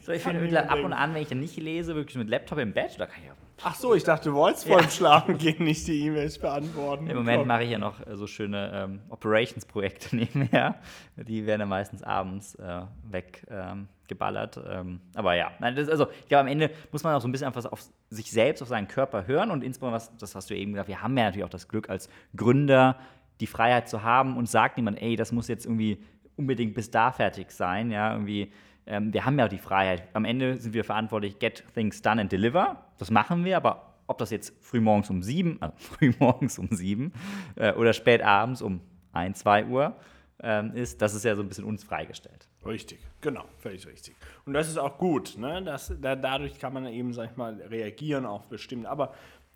so ich finde ab und an, wenn ich dann nicht lese, wirklich mit Laptop im Bett, da kann ich Ach so, ich dachte, du wolltest vor dem Schlafen gehen, nicht die E-Mails beantworten. Im Moment mache ich ja noch äh, so schöne ähm, Operations-Projekte nebenher. Die werden dann meistens abends äh, weggeballert. Ähm, ähm, aber ja, das, also ich glaube, am Ende muss man auch so ein bisschen einfach auf sich selbst, auf seinen Körper hören und insbesondere, was, das hast du eben gesagt, wir haben ja natürlich auch das Glück als Gründer, die Freiheit zu haben und sagt niemand, ey, das muss jetzt irgendwie unbedingt bis da fertig sein, ja, irgendwie ähm, wir haben ja auch die Freiheit. Am Ende sind wir verantwortlich, get things done and deliver. Das machen wir, aber ob das jetzt frühmorgens um sieben, äh, frühmorgens um sieben äh, oder spät abends um ein, zwei Uhr, ähm, ist, das ist ja so ein bisschen uns freigestellt. Richtig, genau, völlig richtig. Und das ist auch gut, ne? das, da, dadurch kann man eben, sag ich mal, reagieren auf bestimmte, aber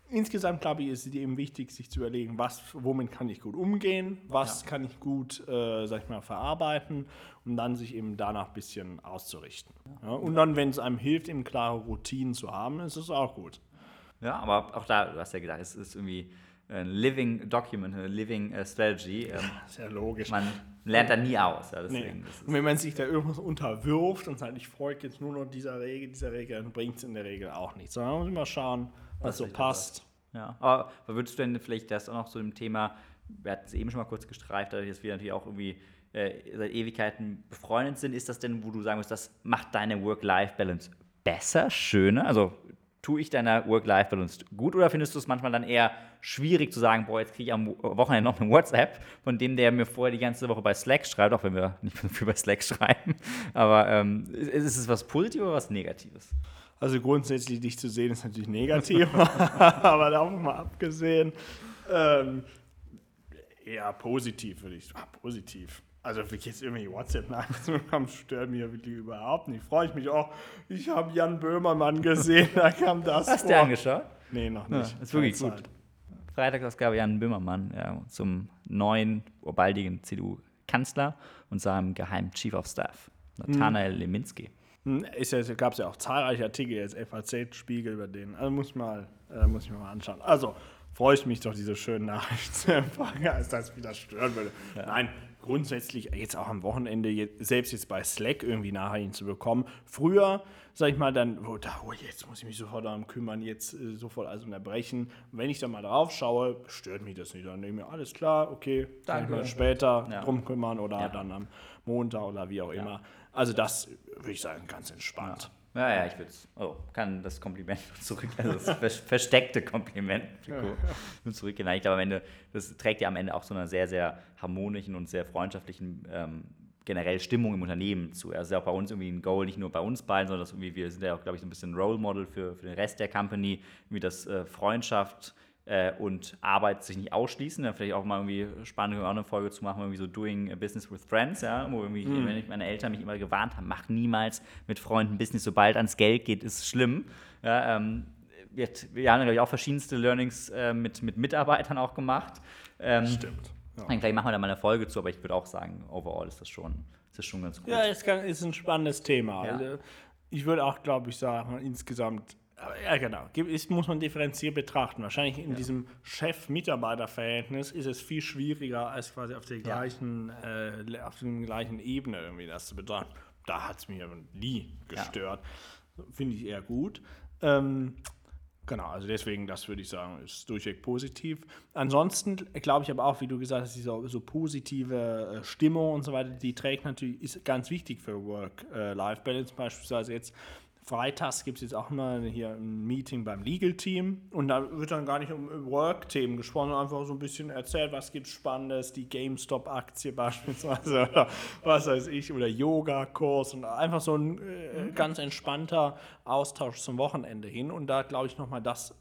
insgesamt, glaube ich, ist es eben wichtig, sich zu überlegen, was, womit kann ich gut umgehen, was ja. kann ich gut, äh, sag ich mal, verarbeiten und dann sich eben danach ein bisschen auszurichten. Ja, und dann, wenn es einem hilft, eben klare Routinen zu haben, ist es auch gut. Ja, aber auch da, du hast ja gesagt, es ist irgendwie ein Living Document, eine Living uh, Strategy. Ähm, ja logisch. Man lernt da nie aus. Ja, nee. Und wenn man sich da irgendwas unterwirft und sagt, ich folge jetzt nur noch dieser Regel, dieser Regel, dann bringt es in der Regel auch nichts. Sondern man muss immer schauen, was so passt. Ja, aber würdest du denn vielleicht das auch noch zu dem Thema, wir hatten es eben schon mal kurz gestreift, dass wir natürlich auch irgendwie äh, seit Ewigkeiten befreundet sind, ist das denn, wo du sagen musst, das macht deine Work-Life-Balance besser, schöner? Also tue ich deiner Work-Life-Balance gut oder findest du es manchmal dann eher schwierig zu sagen, boah, jetzt kriege ich am Wochenende noch eine WhatsApp von dem, der mir vorher die ganze Woche bei Slack schreibt, auch wenn wir nicht so viel bei Slack schreiben. Aber ähm, ist es was Positives oder was Negatives? Also grundsätzlich dich zu sehen ist natürlich negativ, aber davon mal abgesehen, ähm, eher positiv würde ich sagen. Ah, positiv. Also wenn ich jetzt irgendwie WhatsApp-Nachrichten bekomme, stört mich ja wirklich überhaupt nicht. Freue ich mich auch. Ich habe Jan Böhmermann gesehen, da kam das Hast vor. du angeschaut? Nee, noch nicht. Ja, ist wirklich gut. Freitagsausgabe Jan Böhmermann ja, zum neuen, baldigen CDU-Kanzler und seinem geheimen Chief of Staff, Nathanael hm. Leminski. Hm, ja, gab es ja auch zahlreiche Artikel, jetzt FAZ-Spiegel über den. Also muss, mal, äh, muss ich mir mal anschauen. Also freue ich mich doch, diese schönen Nachrichten zu empfangen, als das wieder stören würde. Ja. Nein, grundsätzlich jetzt auch am Wochenende, selbst jetzt bei Slack irgendwie Nachrichten zu bekommen. Früher, sag ich mal, dann, oh, da, oh jetzt muss ich mich sofort darum kümmern, jetzt äh, sofort alles unterbrechen. wenn ich dann mal drauf schaue, stört mich das nicht. Dann nehme ich alles klar, okay, ich später ja. drum kümmern oder ja. dann am Montag oder wie auch immer. Also das würde ich sagen, ganz entspannt. Ja, ja, ich würde oh, kann das Kompliment zurück, also das versteckte Kompliment ja. zurückgehen. Ich glaube, am Ende, das trägt ja am Ende auch so einer sehr, sehr harmonischen und sehr freundschaftlichen ähm, generell Stimmung im Unternehmen zu. Also ist ja auch bei uns irgendwie ein Goal, nicht nur bei uns beiden, sondern dass irgendwie wir sind ja auch, glaube ich, so ein bisschen Role Model für, für den Rest der Company, wie das äh, Freundschaft äh, und Arbeit sich nicht ausschließen. Dann vielleicht auch mal irgendwie spannend, auch eine Folge zu machen, irgendwie so Doing Business with Friends, ja, wo irgendwie, mhm. wenn ich meine Eltern mich immer gewarnt haben, mach niemals mit Freunden Business, sobald ans Geld geht, ist es schlimm. Ja, ähm, wir, wir, haben, glaube ich, auch verschiedenste Learnings äh, mit, mit Mitarbeitern auch gemacht. Ähm, Stimmt. Ja. Vielleicht machen wir da mal eine Folge zu, aber ich würde auch sagen, overall ist das schon, ist das schon ganz gut. Ja, es ist ein spannendes Thema. Ja. Also, ich würde auch, glaube ich, sagen, insgesamt ja, genau. Das muss man differenziert betrachten. Wahrscheinlich in ja. diesem Chef-Mitarbeiter-Verhältnis ist es viel schwieriger, als quasi auf der gleichen, ja. äh, auf der gleichen Ebene irgendwie das zu betrachten. Da hat es mir nie gestört. Ja. Finde ich eher gut. Ähm, genau, also deswegen, das würde ich sagen, ist durchweg positiv. Ansonsten glaube ich aber auch, wie du gesagt hast, diese so positive äh, Stimmung und so weiter, die trägt natürlich, ist ganz wichtig für Work-Life-Balance beispielsweise jetzt Freitags gibt es jetzt auch mal hier ein Meeting beim Legal Team und da wird dann gar nicht um Work-Themen gesprochen, einfach so ein bisschen erzählt, was gibt es Spannendes, die GameStop-Aktie beispielsweise oder was weiß ich, oder Yoga-Kurs und einfach so ein äh, mhm. ganz entspannter Austausch zum Wochenende hin und da glaube ich nochmal das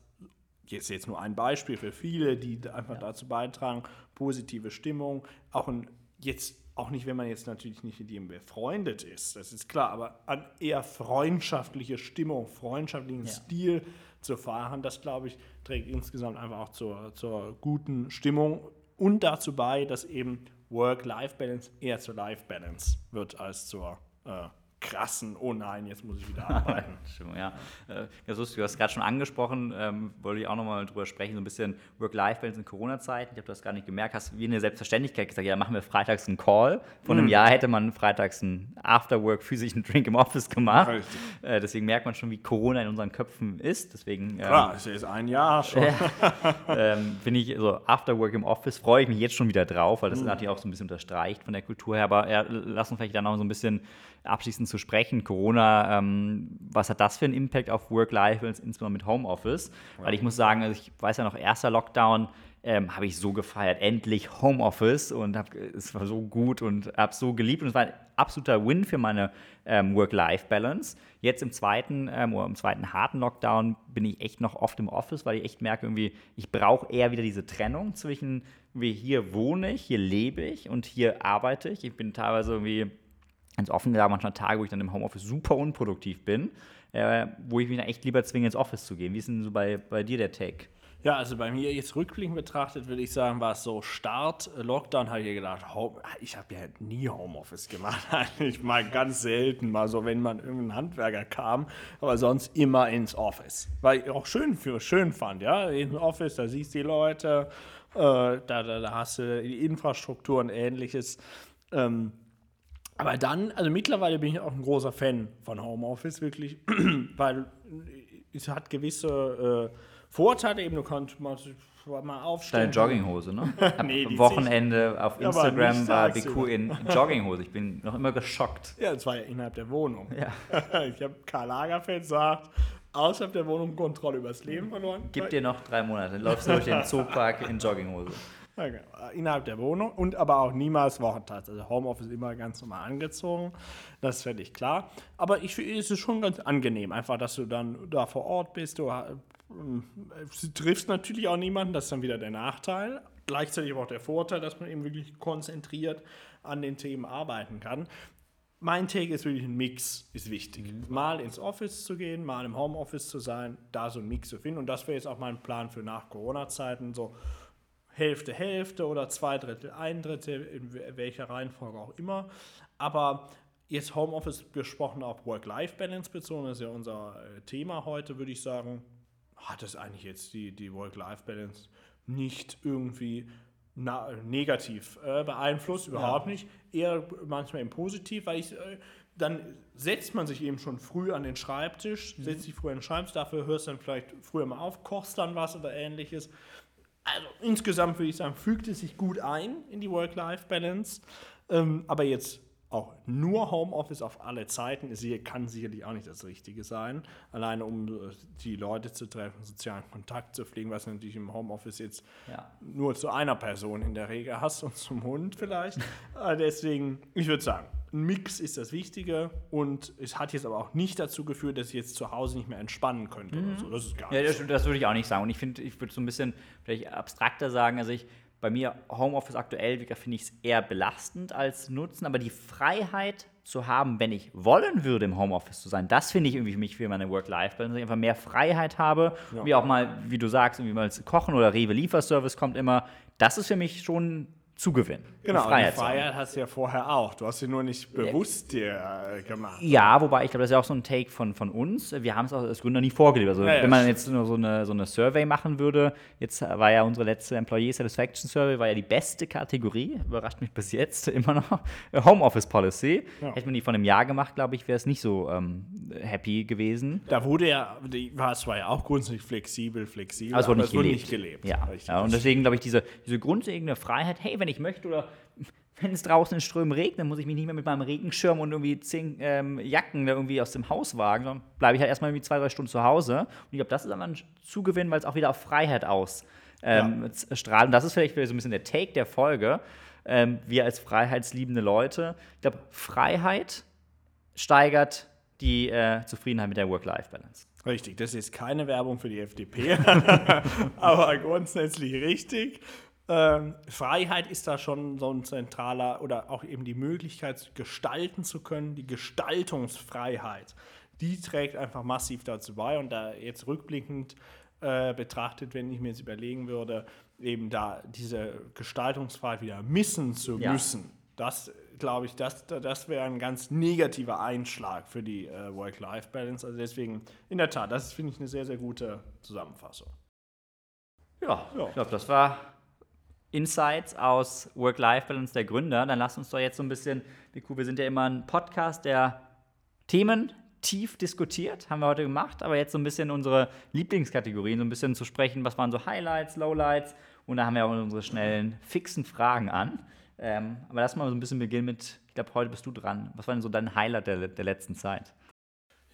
jetzt, jetzt nur ein Beispiel für viele, die einfach ja. dazu beitragen, positive Stimmung, auch ein jetzt auch nicht, wenn man jetzt natürlich nicht mit ihm befreundet ist, das ist klar, aber an eher freundschaftliche Stimmung, freundschaftlichen ja. Stil zu fahren, das glaube ich, trägt insgesamt einfach auch zur, zur guten Stimmung und dazu bei, dass eben Work-Life-Balance eher zur Life-Balance wird als zur äh, krassen, oh nein, jetzt muss ich wieder arbeiten. ja. Äh, du hast gerade schon angesprochen, ähm, wollte ich auch nochmal drüber sprechen, so ein bisschen Work-Life-Balance in Corona-Zeiten. Ich habe das gar nicht gemerkt, hast wie eine Selbstverständlichkeit gesagt, ja, machen wir freitags einen Call. Vor einem mhm. Jahr hätte man freitags einen Afterwork physischen Drink im Office gemacht. Äh, deswegen merkt man schon, wie Corona in unseren Köpfen ist. Deswegen, ähm, Klar, es ist ein Jahr schon. ähm, Finde ich, so Afterwork im Office freue ich mich jetzt schon wieder drauf, weil das mhm. natürlich auch so ein bisschen unterstreicht von der Kultur her. Aber ja, lass uns vielleicht dann noch so ein bisschen abschließend zu sprechen. Corona, ähm, was hat das für einen Impact auf Work-Life, insbesondere mit Homeoffice? Weil ich muss sagen, also ich weiß ja noch, erster Lockdown, ähm, habe ich so gefeiert. Endlich Homeoffice und hab, es war so gut und habe es so geliebt und es war ein absoluter Win für meine ähm, Work-Life-Balance. Jetzt im zweiten ähm, oder im zweiten harten Lockdown bin ich echt noch oft im Office, weil ich echt merke, irgendwie, ich brauche eher wieder diese Trennung zwischen wie hier wohne ich, hier lebe ich und hier arbeite ich. Ich bin teilweise irgendwie ganz offen gesagt manchmal Tage, wo ich dann im Homeoffice super unproduktiv bin, äh, wo ich mich dann echt lieber zwinge, ins Office zu gehen. Wie ist denn so bei, bei dir der Take? Ja, also bei mir jetzt rückblickend betrachtet, würde ich sagen, war es so Start, Lockdown, habe ich gedacht, ich habe ja nie Homeoffice gemacht. Eigentlich mal ganz selten, mal so, wenn man irgendein Handwerker kam, aber sonst immer ins Office. Weil ich auch schön, für, schön fand, ja, ins Office, da siehst du die Leute, äh, da, da, da, hast du die Infrastruktur und ähnliches. Ähm, aber dann, also mittlerweile bin ich auch ein großer Fan von Homeoffice, wirklich, weil es hat gewisse äh, Vorteile eben, du kannst mal, mal aufstehen. Deine Jogginghose, ne? nee, Am Wochenende auf Instagram war BQ in Jogginghose. Ich bin noch immer geschockt. Ja, das war ja innerhalb der Wohnung. Ja. ich habe Karl Lagerfeld gesagt, außerhalb der Wohnung Kontrolle übers Leben verloren. Gib dir noch drei Monate, dann läufst du durch den Zoopark in Jogginghose. Okay. Innerhalb der Wohnung und aber auch niemals Wochentags. Also Homeoffice immer ganz normal angezogen. Das ist völlig klar. Aber ich finde es ist schon ganz angenehm, einfach, dass du dann da vor Ort bist. Du äh, triffst natürlich auch niemanden, das ist dann wieder der Nachteil. Gleichzeitig aber auch der Vorteil, dass man eben wirklich konzentriert an den Themen arbeiten kann. Mein Take ist wirklich ein Mix, ist wichtig. Mhm. Mal ins Office zu gehen, mal im Homeoffice zu sein, da so einen Mix zu finden. Und das wäre jetzt auch mein Plan für nach Corona-Zeiten. So Hälfte, Hälfte oder zwei Drittel, ein Drittel, in welcher Reihenfolge auch immer. Aber jetzt Homeoffice besprochen, auch Work-Life-Balance bezogen, das ist ja unser äh, Thema heute, würde ich sagen, hat es eigentlich jetzt die, die Work-Life-Balance nicht irgendwie na, negativ äh, beeinflusst, überhaupt ja. nicht. Eher manchmal eben positiv, weil ich, äh, dann setzt man sich eben schon früh an den Schreibtisch, mhm. setzt sich früh an den Schreibtisch, dafür hörst du dann vielleicht früher mal auf, kochst dann was oder ähnliches. Also insgesamt würde ich sagen, fügt es sich gut ein in die Work-Life-Balance. Ähm, aber jetzt auch nur Homeoffice auf alle Zeiten ist, kann sicherlich auch nicht das Richtige sein. Alleine um äh, die Leute zu treffen, sozialen Kontakt zu pflegen, was natürlich im Homeoffice jetzt ja. nur zu einer Person in der Regel hast und zum Hund vielleicht. Äh, deswegen, ich würde sagen, ein Mix ist das Wichtige und es hat jetzt aber auch nicht dazu geführt, dass ich jetzt zu Hause nicht mehr entspannen könnte. Mhm. So. Das ist gar ja, das, das, würde ich auch nicht sagen. Und ich finde, ich würde so ein bisschen vielleicht abstrakter sagen, also ich bei mir Homeoffice aktuell finde ich es eher belastend als nutzen, aber die Freiheit zu haben, wenn ich wollen würde, im Homeoffice zu sein, das finde ich irgendwie für mich für meine Work-Life-Balance, dass ich einfach mehr Freiheit habe, ja. wie auch mal, wie du sagst, irgendwie mal kochen oder Rewe Lieferservice kommt immer. Das ist für mich schon Zugewinn. Genau, die Freiheit, die Freiheit hast du ja vorher auch. Du hast sie nur nicht bewusst dir äh, gemacht. Ja, wobei ich glaube, das ist ja auch so ein Take von, von uns. Wir haben es auch als Gründer nie vorgelebt. Also, ja, wenn man jetzt nur so eine, so eine Survey machen würde, jetzt war ja unsere letzte Employee Satisfaction Survey, war ja die beste Kategorie, überrascht mich bis jetzt immer noch, Homeoffice Policy. Ja. Hätte man die von einem Jahr gemacht, glaube ich, wäre es nicht so ähm, happy gewesen. Da wurde ja, die war ja auch grundsätzlich flexibel, flexibel, es wurde, aber nicht, es wurde nicht gelebt. Ja. ja. und deswegen glaube ich, diese, diese grundlegende Freiheit, hey, wenn wenn ich möchte oder wenn es draußen in Strömen regnet, muss ich mich nicht mehr mit meinem Regenschirm und irgendwie zehn ähm, Jacken irgendwie aus dem Haus wagen, sondern bleibe ich halt erstmal irgendwie zwei, drei Stunden zu Hause. Und ich glaube, das ist aber ein Zugewinn, weil es auch wieder auf Freiheit ausstrahlt. Ähm, ja. Und das ist vielleicht so ein bisschen der Take der Folge. Ähm, wir als freiheitsliebende Leute, ich glaube, Freiheit steigert die äh, Zufriedenheit mit der Work-Life-Balance. Richtig, das ist keine Werbung für die FDP, aber grundsätzlich richtig. Ähm, Freiheit ist da schon so ein zentraler oder auch eben die Möglichkeit, gestalten zu können, die Gestaltungsfreiheit, die trägt einfach massiv dazu bei. Und da jetzt rückblickend äh, betrachtet, wenn ich mir jetzt überlegen würde, eben da diese Gestaltungsfreiheit wieder missen zu ja. müssen, das glaube ich, das, das wäre ein ganz negativer Einschlag für die äh, Work-Life-Balance. Also deswegen, in der Tat, das finde ich eine sehr, sehr gute Zusammenfassung. Ja, ja. ich glaube, das war Insights aus Work-Life-Balance der Gründer, dann lass uns doch jetzt so ein bisschen, wir sind ja immer ein Podcast, der Themen tief diskutiert, haben wir heute gemacht, aber jetzt so ein bisschen unsere Lieblingskategorien, so ein bisschen zu sprechen, was waren so Highlights, Lowlights und da haben wir auch unsere schnellen, fixen Fragen an. Ähm, aber lass mal so ein bisschen beginnen mit, ich glaube, heute bist du dran. Was war denn so dein Highlight der, der letzten Zeit?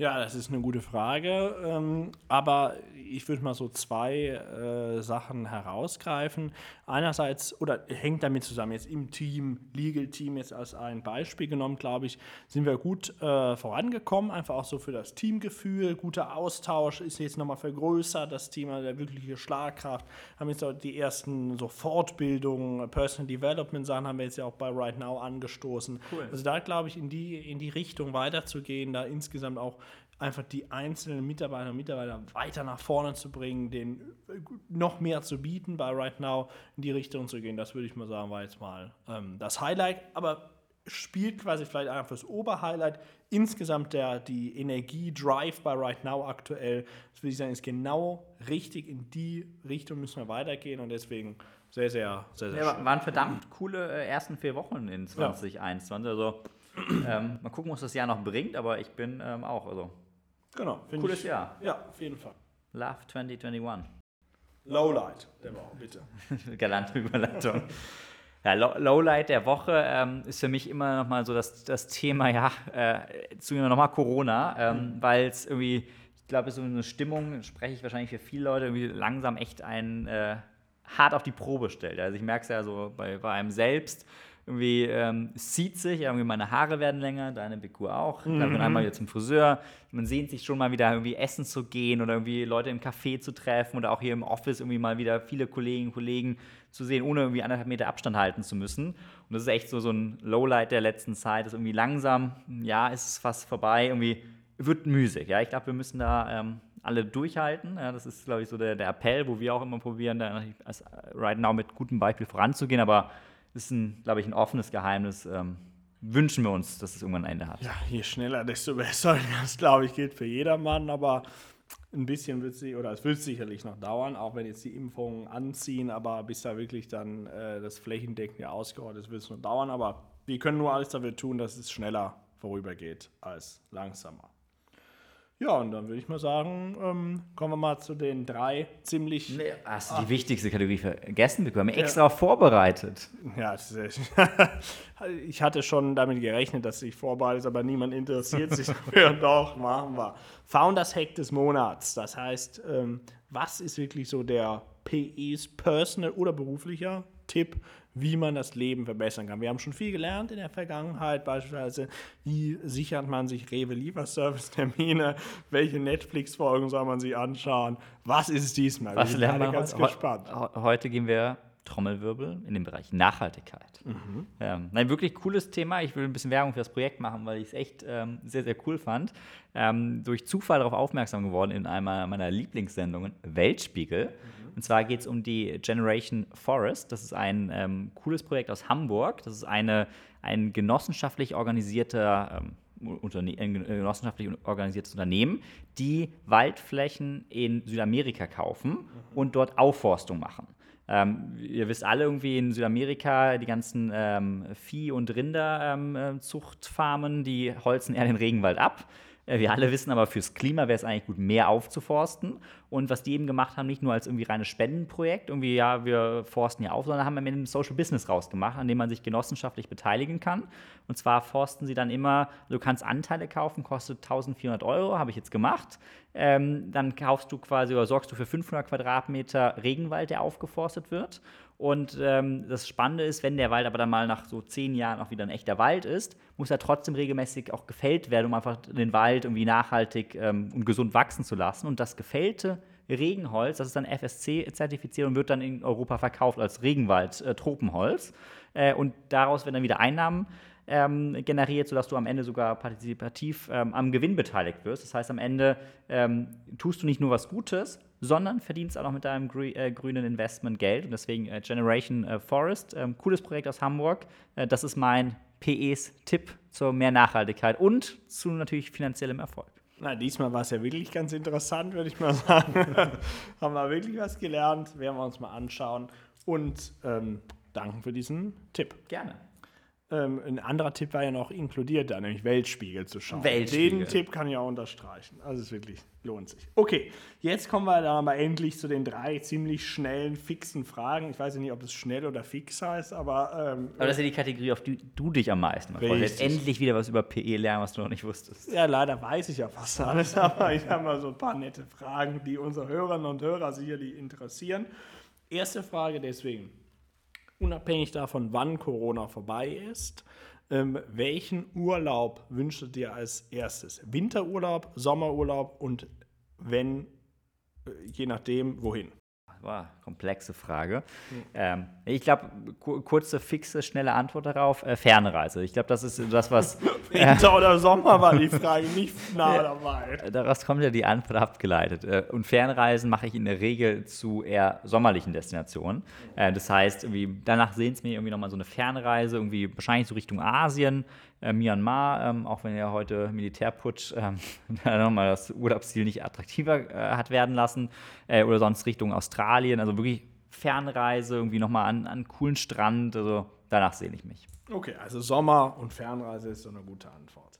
Ja, das ist eine gute Frage. Ähm, aber ich würde mal so zwei äh, Sachen herausgreifen. Einerseits, oder hängt damit zusammen, jetzt im Team, Legal Team jetzt als ein Beispiel genommen, glaube ich, sind wir gut äh, vorangekommen. Einfach auch so für das Teamgefühl. Guter Austausch ist jetzt nochmal vergrößert. Das Thema der wirkliche Schlagkraft. Haben jetzt auch die ersten so Fortbildungen, Personal Development Sachen haben wir jetzt ja auch bei Right Now angestoßen. Cool. Also da glaube ich, in die, in die Richtung weiterzugehen, da insgesamt auch einfach die einzelnen Mitarbeiter und Mitarbeiter weiter nach vorne zu bringen, denen noch mehr zu bieten, bei Right Now in die Richtung zu gehen, das würde ich mal sagen, war jetzt mal ähm, das Highlight. Aber spielt quasi vielleicht einfach das Oberhighlight. Insgesamt der, die Energie-Drive bei Right Now aktuell, das würde ich sagen, ist genau richtig. In die Richtung müssen wir weitergehen und deswegen sehr, sehr, sehr, sehr ja, schön. Waren verdammt coole äh, ersten vier Wochen in 2021. Ja. Also ähm, mal gucken, was das Jahr noch bringt, aber ich bin ähm, auch, also Genau. Cooles ich, Jahr. Ja, auf jeden Fall. Love 2021. Lowlight der Woche, bitte. Galante Überleitung. Ja, Lowlight der Woche ähm, ist für mich immer noch mal so das, das Thema, ja, äh, zu nochmal Corona, ähm, mhm. weil es irgendwie, ich glaube, so eine Stimmung, spreche ich wahrscheinlich für viele Leute, irgendwie langsam echt einen äh, hart auf die Probe stellt. Also ich merke es ja so bei, bei einem selbst, irgendwie ähm, es zieht sich, irgendwie meine Haare werden länger, deine BQ auch. Mhm. Dann einmal wieder zum Friseur. Man sehnt sich schon mal wieder irgendwie essen zu gehen oder irgendwie Leute im Café zu treffen oder auch hier im Office irgendwie mal wieder viele Kolleginnen und Kollegen zu sehen, ohne irgendwie anderthalb Meter Abstand halten zu müssen. Und das ist echt so, so ein Lowlight der letzten Zeit. Das ist irgendwie langsam, ja, ist es fast vorbei, irgendwie wird müßig. Ja, ich glaube, wir müssen da ähm, alle durchhalten. Ja, das ist, glaube ich, so der, der Appell, wo wir auch immer probieren, da als Right Now mit gutem Beispiel voranzugehen. Aber ist, glaube ich, ein offenes Geheimnis. Ähm, wünschen wir uns, dass es irgendwann ein Ende hat. Ja, je schneller, desto besser. Das, glaube ich, gilt für jedermann, aber ein bisschen wird sie, oder es wird sicherlich noch dauern, auch wenn jetzt die Impfungen anziehen, aber bis da wirklich dann äh, das flächendeckende ausgerollt ist, wird es noch dauern. Aber wir können nur alles dafür tun, dass es schneller vorübergeht als langsamer. Ja, und dann würde ich mal sagen, ähm, kommen wir mal zu den drei ziemlich. Nee, hast du die wichtigste Kategorie vergessen? Wir haben extra ja. vorbereitet. Ja, ich hatte schon damit gerechnet, dass sich vorbereitet, aber niemand interessiert sich dafür. Doch, machen wir. Founders Hack des Monats. Das heißt, ähm, was ist wirklich so der PEs Personal oder beruflicher Tipp wie man das Leben verbessern kann. Wir haben schon viel gelernt in der Vergangenheit, beispielsweise, wie sichert man sich Rewe-Lieferservice-Termine, welche Netflix-Folgen soll man sich anschauen, was ist es diesmal? Was lernen wir ganz heute? gespannt. Heute gehen wir Trommelwirbel in dem Bereich Nachhaltigkeit. Mhm. Ähm, nein, wirklich cooles Thema. Ich will ein bisschen Werbung für das Projekt machen, weil ich es echt ähm, sehr, sehr cool fand. Ähm, durch Zufall darauf aufmerksam geworden in einer meiner Lieblingssendungen, Weltspiegel. Mhm und zwar geht es um die Generation Forest. Das ist ein ähm, cooles Projekt aus Hamburg. Das ist eine, ein genossenschaftlich organisierter ähm, Unterne ein genossenschaftlich organisiertes Unternehmen, die Waldflächen in Südamerika kaufen mhm. und dort Aufforstung machen. Ähm, ihr wisst alle irgendwie in Südamerika, die ganzen ähm, Vieh- und Rinderzuchtfarmen, ähm, die holzen eher den Regenwald ab. Äh, wir alle wissen aber, fürs Klima wäre es eigentlich gut, mehr aufzuforsten. Und was die eben gemacht haben, nicht nur als irgendwie reines Spendenprojekt, irgendwie, ja, wir forsten hier auf, sondern haben am Ende ein Social Business rausgemacht, an dem man sich genossenschaftlich beteiligen kann. Und zwar forsten sie dann immer, du kannst Anteile kaufen, kostet 1400 Euro, habe ich jetzt gemacht. Ähm, dann kaufst du quasi oder sorgst du für 500 Quadratmeter Regenwald, der aufgeforstet wird. Und ähm, das Spannende ist, wenn der Wald aber dann mal nach so zehn Jahren auch wieder ein echter Wald ist, muss er trotzdem regelmäßig auch gefällt werden, um einfach den Wald irgendwie nachhaltig ähm, und gesund wachsen zu lassen. Und das gefällte Regenholz, das ist dann FSC-zertifiziert und wird dann in Europa verkauft als Regenwald-Tropenholz. Äh, äh, und daraus werden dann wieder Einnahmen ähm, generiert, sodass du am Ende sogar partizipativ ähm, am Gewinn beteiligt wirst. Das heißt, am Ende ähm, tust du nicht nur was Gutes, sondern verdienst auch noch mit deinem grü äh, grünen Investment Geld. Und deswegen äh, Generation äh, Forest, ähm, cooles Projekt aus Hamburg. Äh, das ist mein PEs Tipp zur mehr Nachhaltigkeit und zu natürlich finanziellem Erfolg. Na, diesmal war es ja wirklich ganz interessant, würde ich mal sagen. Haben wir wirklich was gelernt, werden wir uns mal anschauen und ähm, danken für diesen Tipp. Gerne. Ähm, ein anderer Tipp war ja noch inkludiert da, nämlich Weltspiegel zu schauen. Weltspiegel. Den Tipp kann ich auch unterstreichen. Also es wirklich lohnt sich. Okay, jetzt kommen wir dann aber endlich zu den drei ziemlich schnellen, fixen Fragen. Ich weiß ja nicht, ob es schnell oder fix heißt, aber ähm, Aber das ist ja die Kategorie, auf die du dich am meisten freust. Endlich wieder was über PE lernen, was du noch nicht wusstest. Ja, leider weiß ich ja fast alles, aber ich habe mal so ein paar nette Fragen, die unsere Hörerinnen und Hörer sicherlich interessieren. Erste Frage deswegen, unabhängig davon, wann Corona vorbei ist, ähm, welchen Urlaub wünschst du dir als erstes? Winterurlaub, Sommerurlaub und wenn, äh, je nachdem, wohin? Wow, komplexe Frage. Ähm, ich glaube, ku kurze, fixe, schnelle Antwort darauf: äh, Fernreise. Ich glaube, das ist das, was. Winter oder Sommer war die Frage nicht nah dabei. Daraus kommt ja die Antwort abgeleitet. Äh, Und Fernreisen mache ich in der Regel zu eher sommerlichen Destinationen. Äh, Das heißt, danach sehen es mir irgendwie nochmal so eine Fernreise, irgendwie wahrscheinlich so Richtung Asien, äh, Myanmar, ähm, auch wenn ja heute Militärputsch ähm, nochmal das Urlaubsziel nicht attraktiver äh, hat werden lassen, äh, oder sonst Richtung Australien, also wirklich Fernreise, irgendwie nochmal an, an einen coolen Strand, also danach sehne ich mich. Okay, also Sommer und Fernreise ist so eine gute Antwort.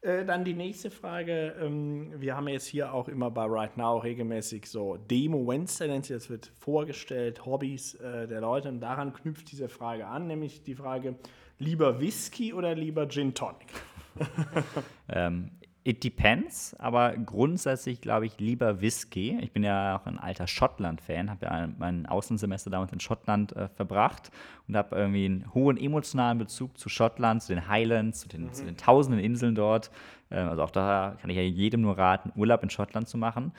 Äh, dann die nächste Frage. Ähm, wir haben jetzt hier auch immer bei Right Now regelmäßig so Demo Wednesday, nennt sich das, wird vorgestellt, Hobbys äh, der Leute. Und daran knüpft diese Frage an, nämlich die Frage, lieber Whisky oder lieber Gin Tonic? Ähm, it depends, aber grundsätzlich glaube ich lieber Whisky. Ich bin ja auch ein alter Schottland-Fan, habe ja mein Außensemester damals in Schottland äh, verbracht und habe irgendwie einen hohen emotionalen Bezug zu Schottland, zu den Highlands, zu den, zu den tausenden Inseln dort. Äh, also auch da kann ich ja jedem nur raten, Urlaub in Schottland zu machen.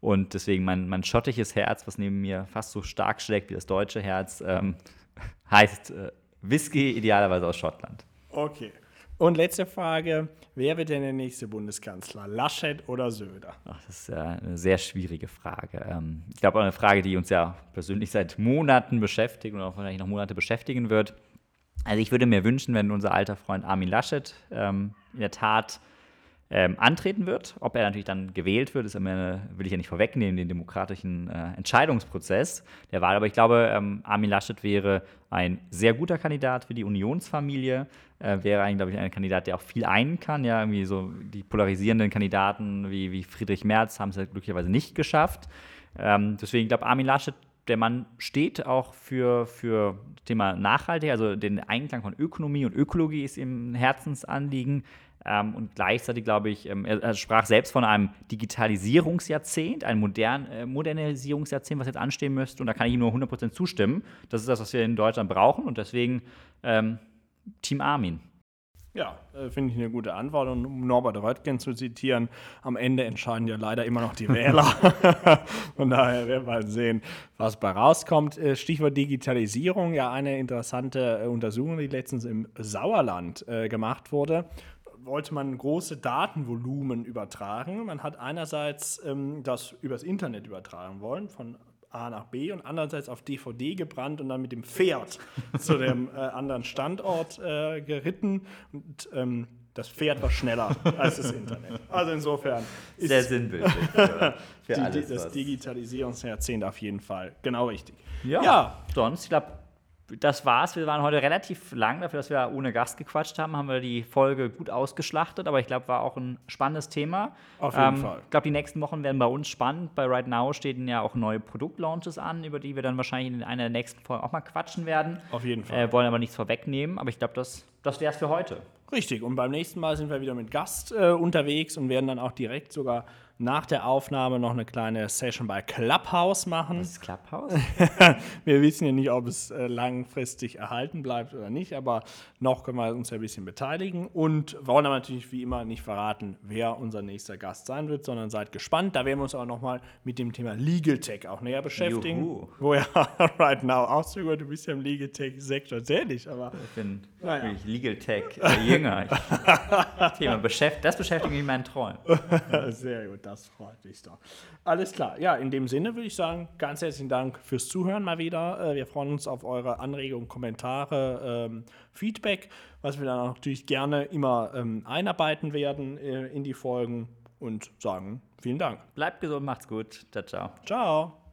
Und deswegen mein, mein schottisches Herz, was neben mir fast so stark schlägt wie das deutsche Herz, ähm, heißt äh, Whisky idealerweise aus Schottland. Okay. Und letzte Frage, wer wird denn der nächste Bundeskanzler? Laschet oder Söder? Ach, das ist eine sehr schwierige Frage. Ähm, ich glaube auch eine Frage, die uns ja persönlich seit Monaten beschäftigt und auch vielleicht noch Monate beschäftigen wird. Also ich würde mir wünschen, wenn unser alter Freund Armin Laschet ähm, in der Tat ähm, antreten wird. Ob er natürlich dann gewählt wird, ist immer will ich ja nicht vorwegnehmen, den demokratischen äh, Entscheidungsprozess der Wahl. Aber ich glaube, ähm, Armin Laschet wäre ein sehr guter Kandidat für die Unionsfamilie. Äh, wäre eigentlich, glaube ich, ein Kandidat, der auch viel einen kann. Ja, irgendwie so die polarisierenden Kandidaten wie, wie Friedrich Merz haben es ja glücklicherweise nicht geschafft. Ähm, deswegen, ich glaube, Armin Laschet der Mann steht auch für, für das Thema Nachhaltigkeit, also den Einklang von Ökonomie und Ökologie ist ihm ein Herzensanliegen. Ähm, und gleichzeitig, glaube ich, ähm, er, sprach selbst von einem Digitalisierungsjahrzehnt, ein modern, äh, Modernisierungsjahrzehnt, was jetzt anstehen müsste. Und da kann ich ihm nur 100% zustimmen. Das ist das, was wir in Deutschland brauchen. Und deswegen ähm, Team Armin. Ja, äh, finde ich eine gute Antwort. Und um Norbert Röttgen zu zitieren, am Ende entscheiden ja leider immer noch die Wähler. Von daher werden wir mal sehen, was bei rauskommt. Äh, Stichwort Digitalisierung, ja eine interessante äh, Untersuchung, die letztens im Sauerland äh, gemacht wurde. Wollte man große Datenvolumen übertragen. Man hat einerseits ähm, das übers Internet übertragen wollen, von A nach B und andererseits auf DVD gebrannt und dann mit dem Pferd zu dem äh, anderen Standort äh, geritten. Und ähm, das Pferd war schneller als das Internet. Also insofern ist Sehr sinnbildlich für, die, alles. das Digitalisierungsjahrzehnt auf jeden Fall genau richtig. Ja, Ja. sonst, ich glaube, das war's. Wir waren heute relativ lang dafür, dass wir ohne Gast gequatscht haben, haben wir die Folge gut ausgeschlachtet, aber ich glaube, war auch ein spannendes Thema. Auf jeden ähm, Fall. Ich glaube, die nächsten Wochen werden bei uns spannend. Bei Right Now stehen ja auch neue Produktlaunches an, über die wir dann wahrscheinlich in einer der nächsten Folgen auch mal quatschen werden. Auf jeden Fall. Äh, wollen aber nichts vorwegnehmen, aber ich glaube, das, das wäre es für heute. Richtig, und beim nächsten Mal sind wir wieder mit Gast äh, unterwegs und werden dann auch direkt sogar nach der Aufnahme noch eine kleine Session bei Clubhouse machen. Das Clubhouse? Wir wissen ja nicht, ob es äh, langfristig erhalten bleibt oder nicht, aber noch können wir uns ja ein bisschen beteiligen und wollen aber natürlich wie immer nicht verraten, wer unser nächster Gast sein wird, sondern seid gespannt. Da werden wir uns aber nochmal mit dem Thema Legal Tech auch näher beschäftigen. Juhu. Wo ja right now auszögert, du bist ja im Legal Tech-Sektor tätig, aber Ich bin Naja. Legal Tech äh, Jünger. Ich, Thema beschäft, das beschäftigt mich in meinen Träumen. Sehr gut, das freut mich doch. Alles klar. Ja, in dem Sinne würde ich sagen, ganz herzlichen Dank fürs Zuhören mal wieder. Äh, Wir freuen uns auf eure Anregungen, Kommentare, ähm, Feedback, was wir dann natürlich gerne immer ähm, einarbeiten werden äh, in die Folgen und sagen vielen Dank. Bleibt gesund, macht's gut. Ciao, ciao. Ciao.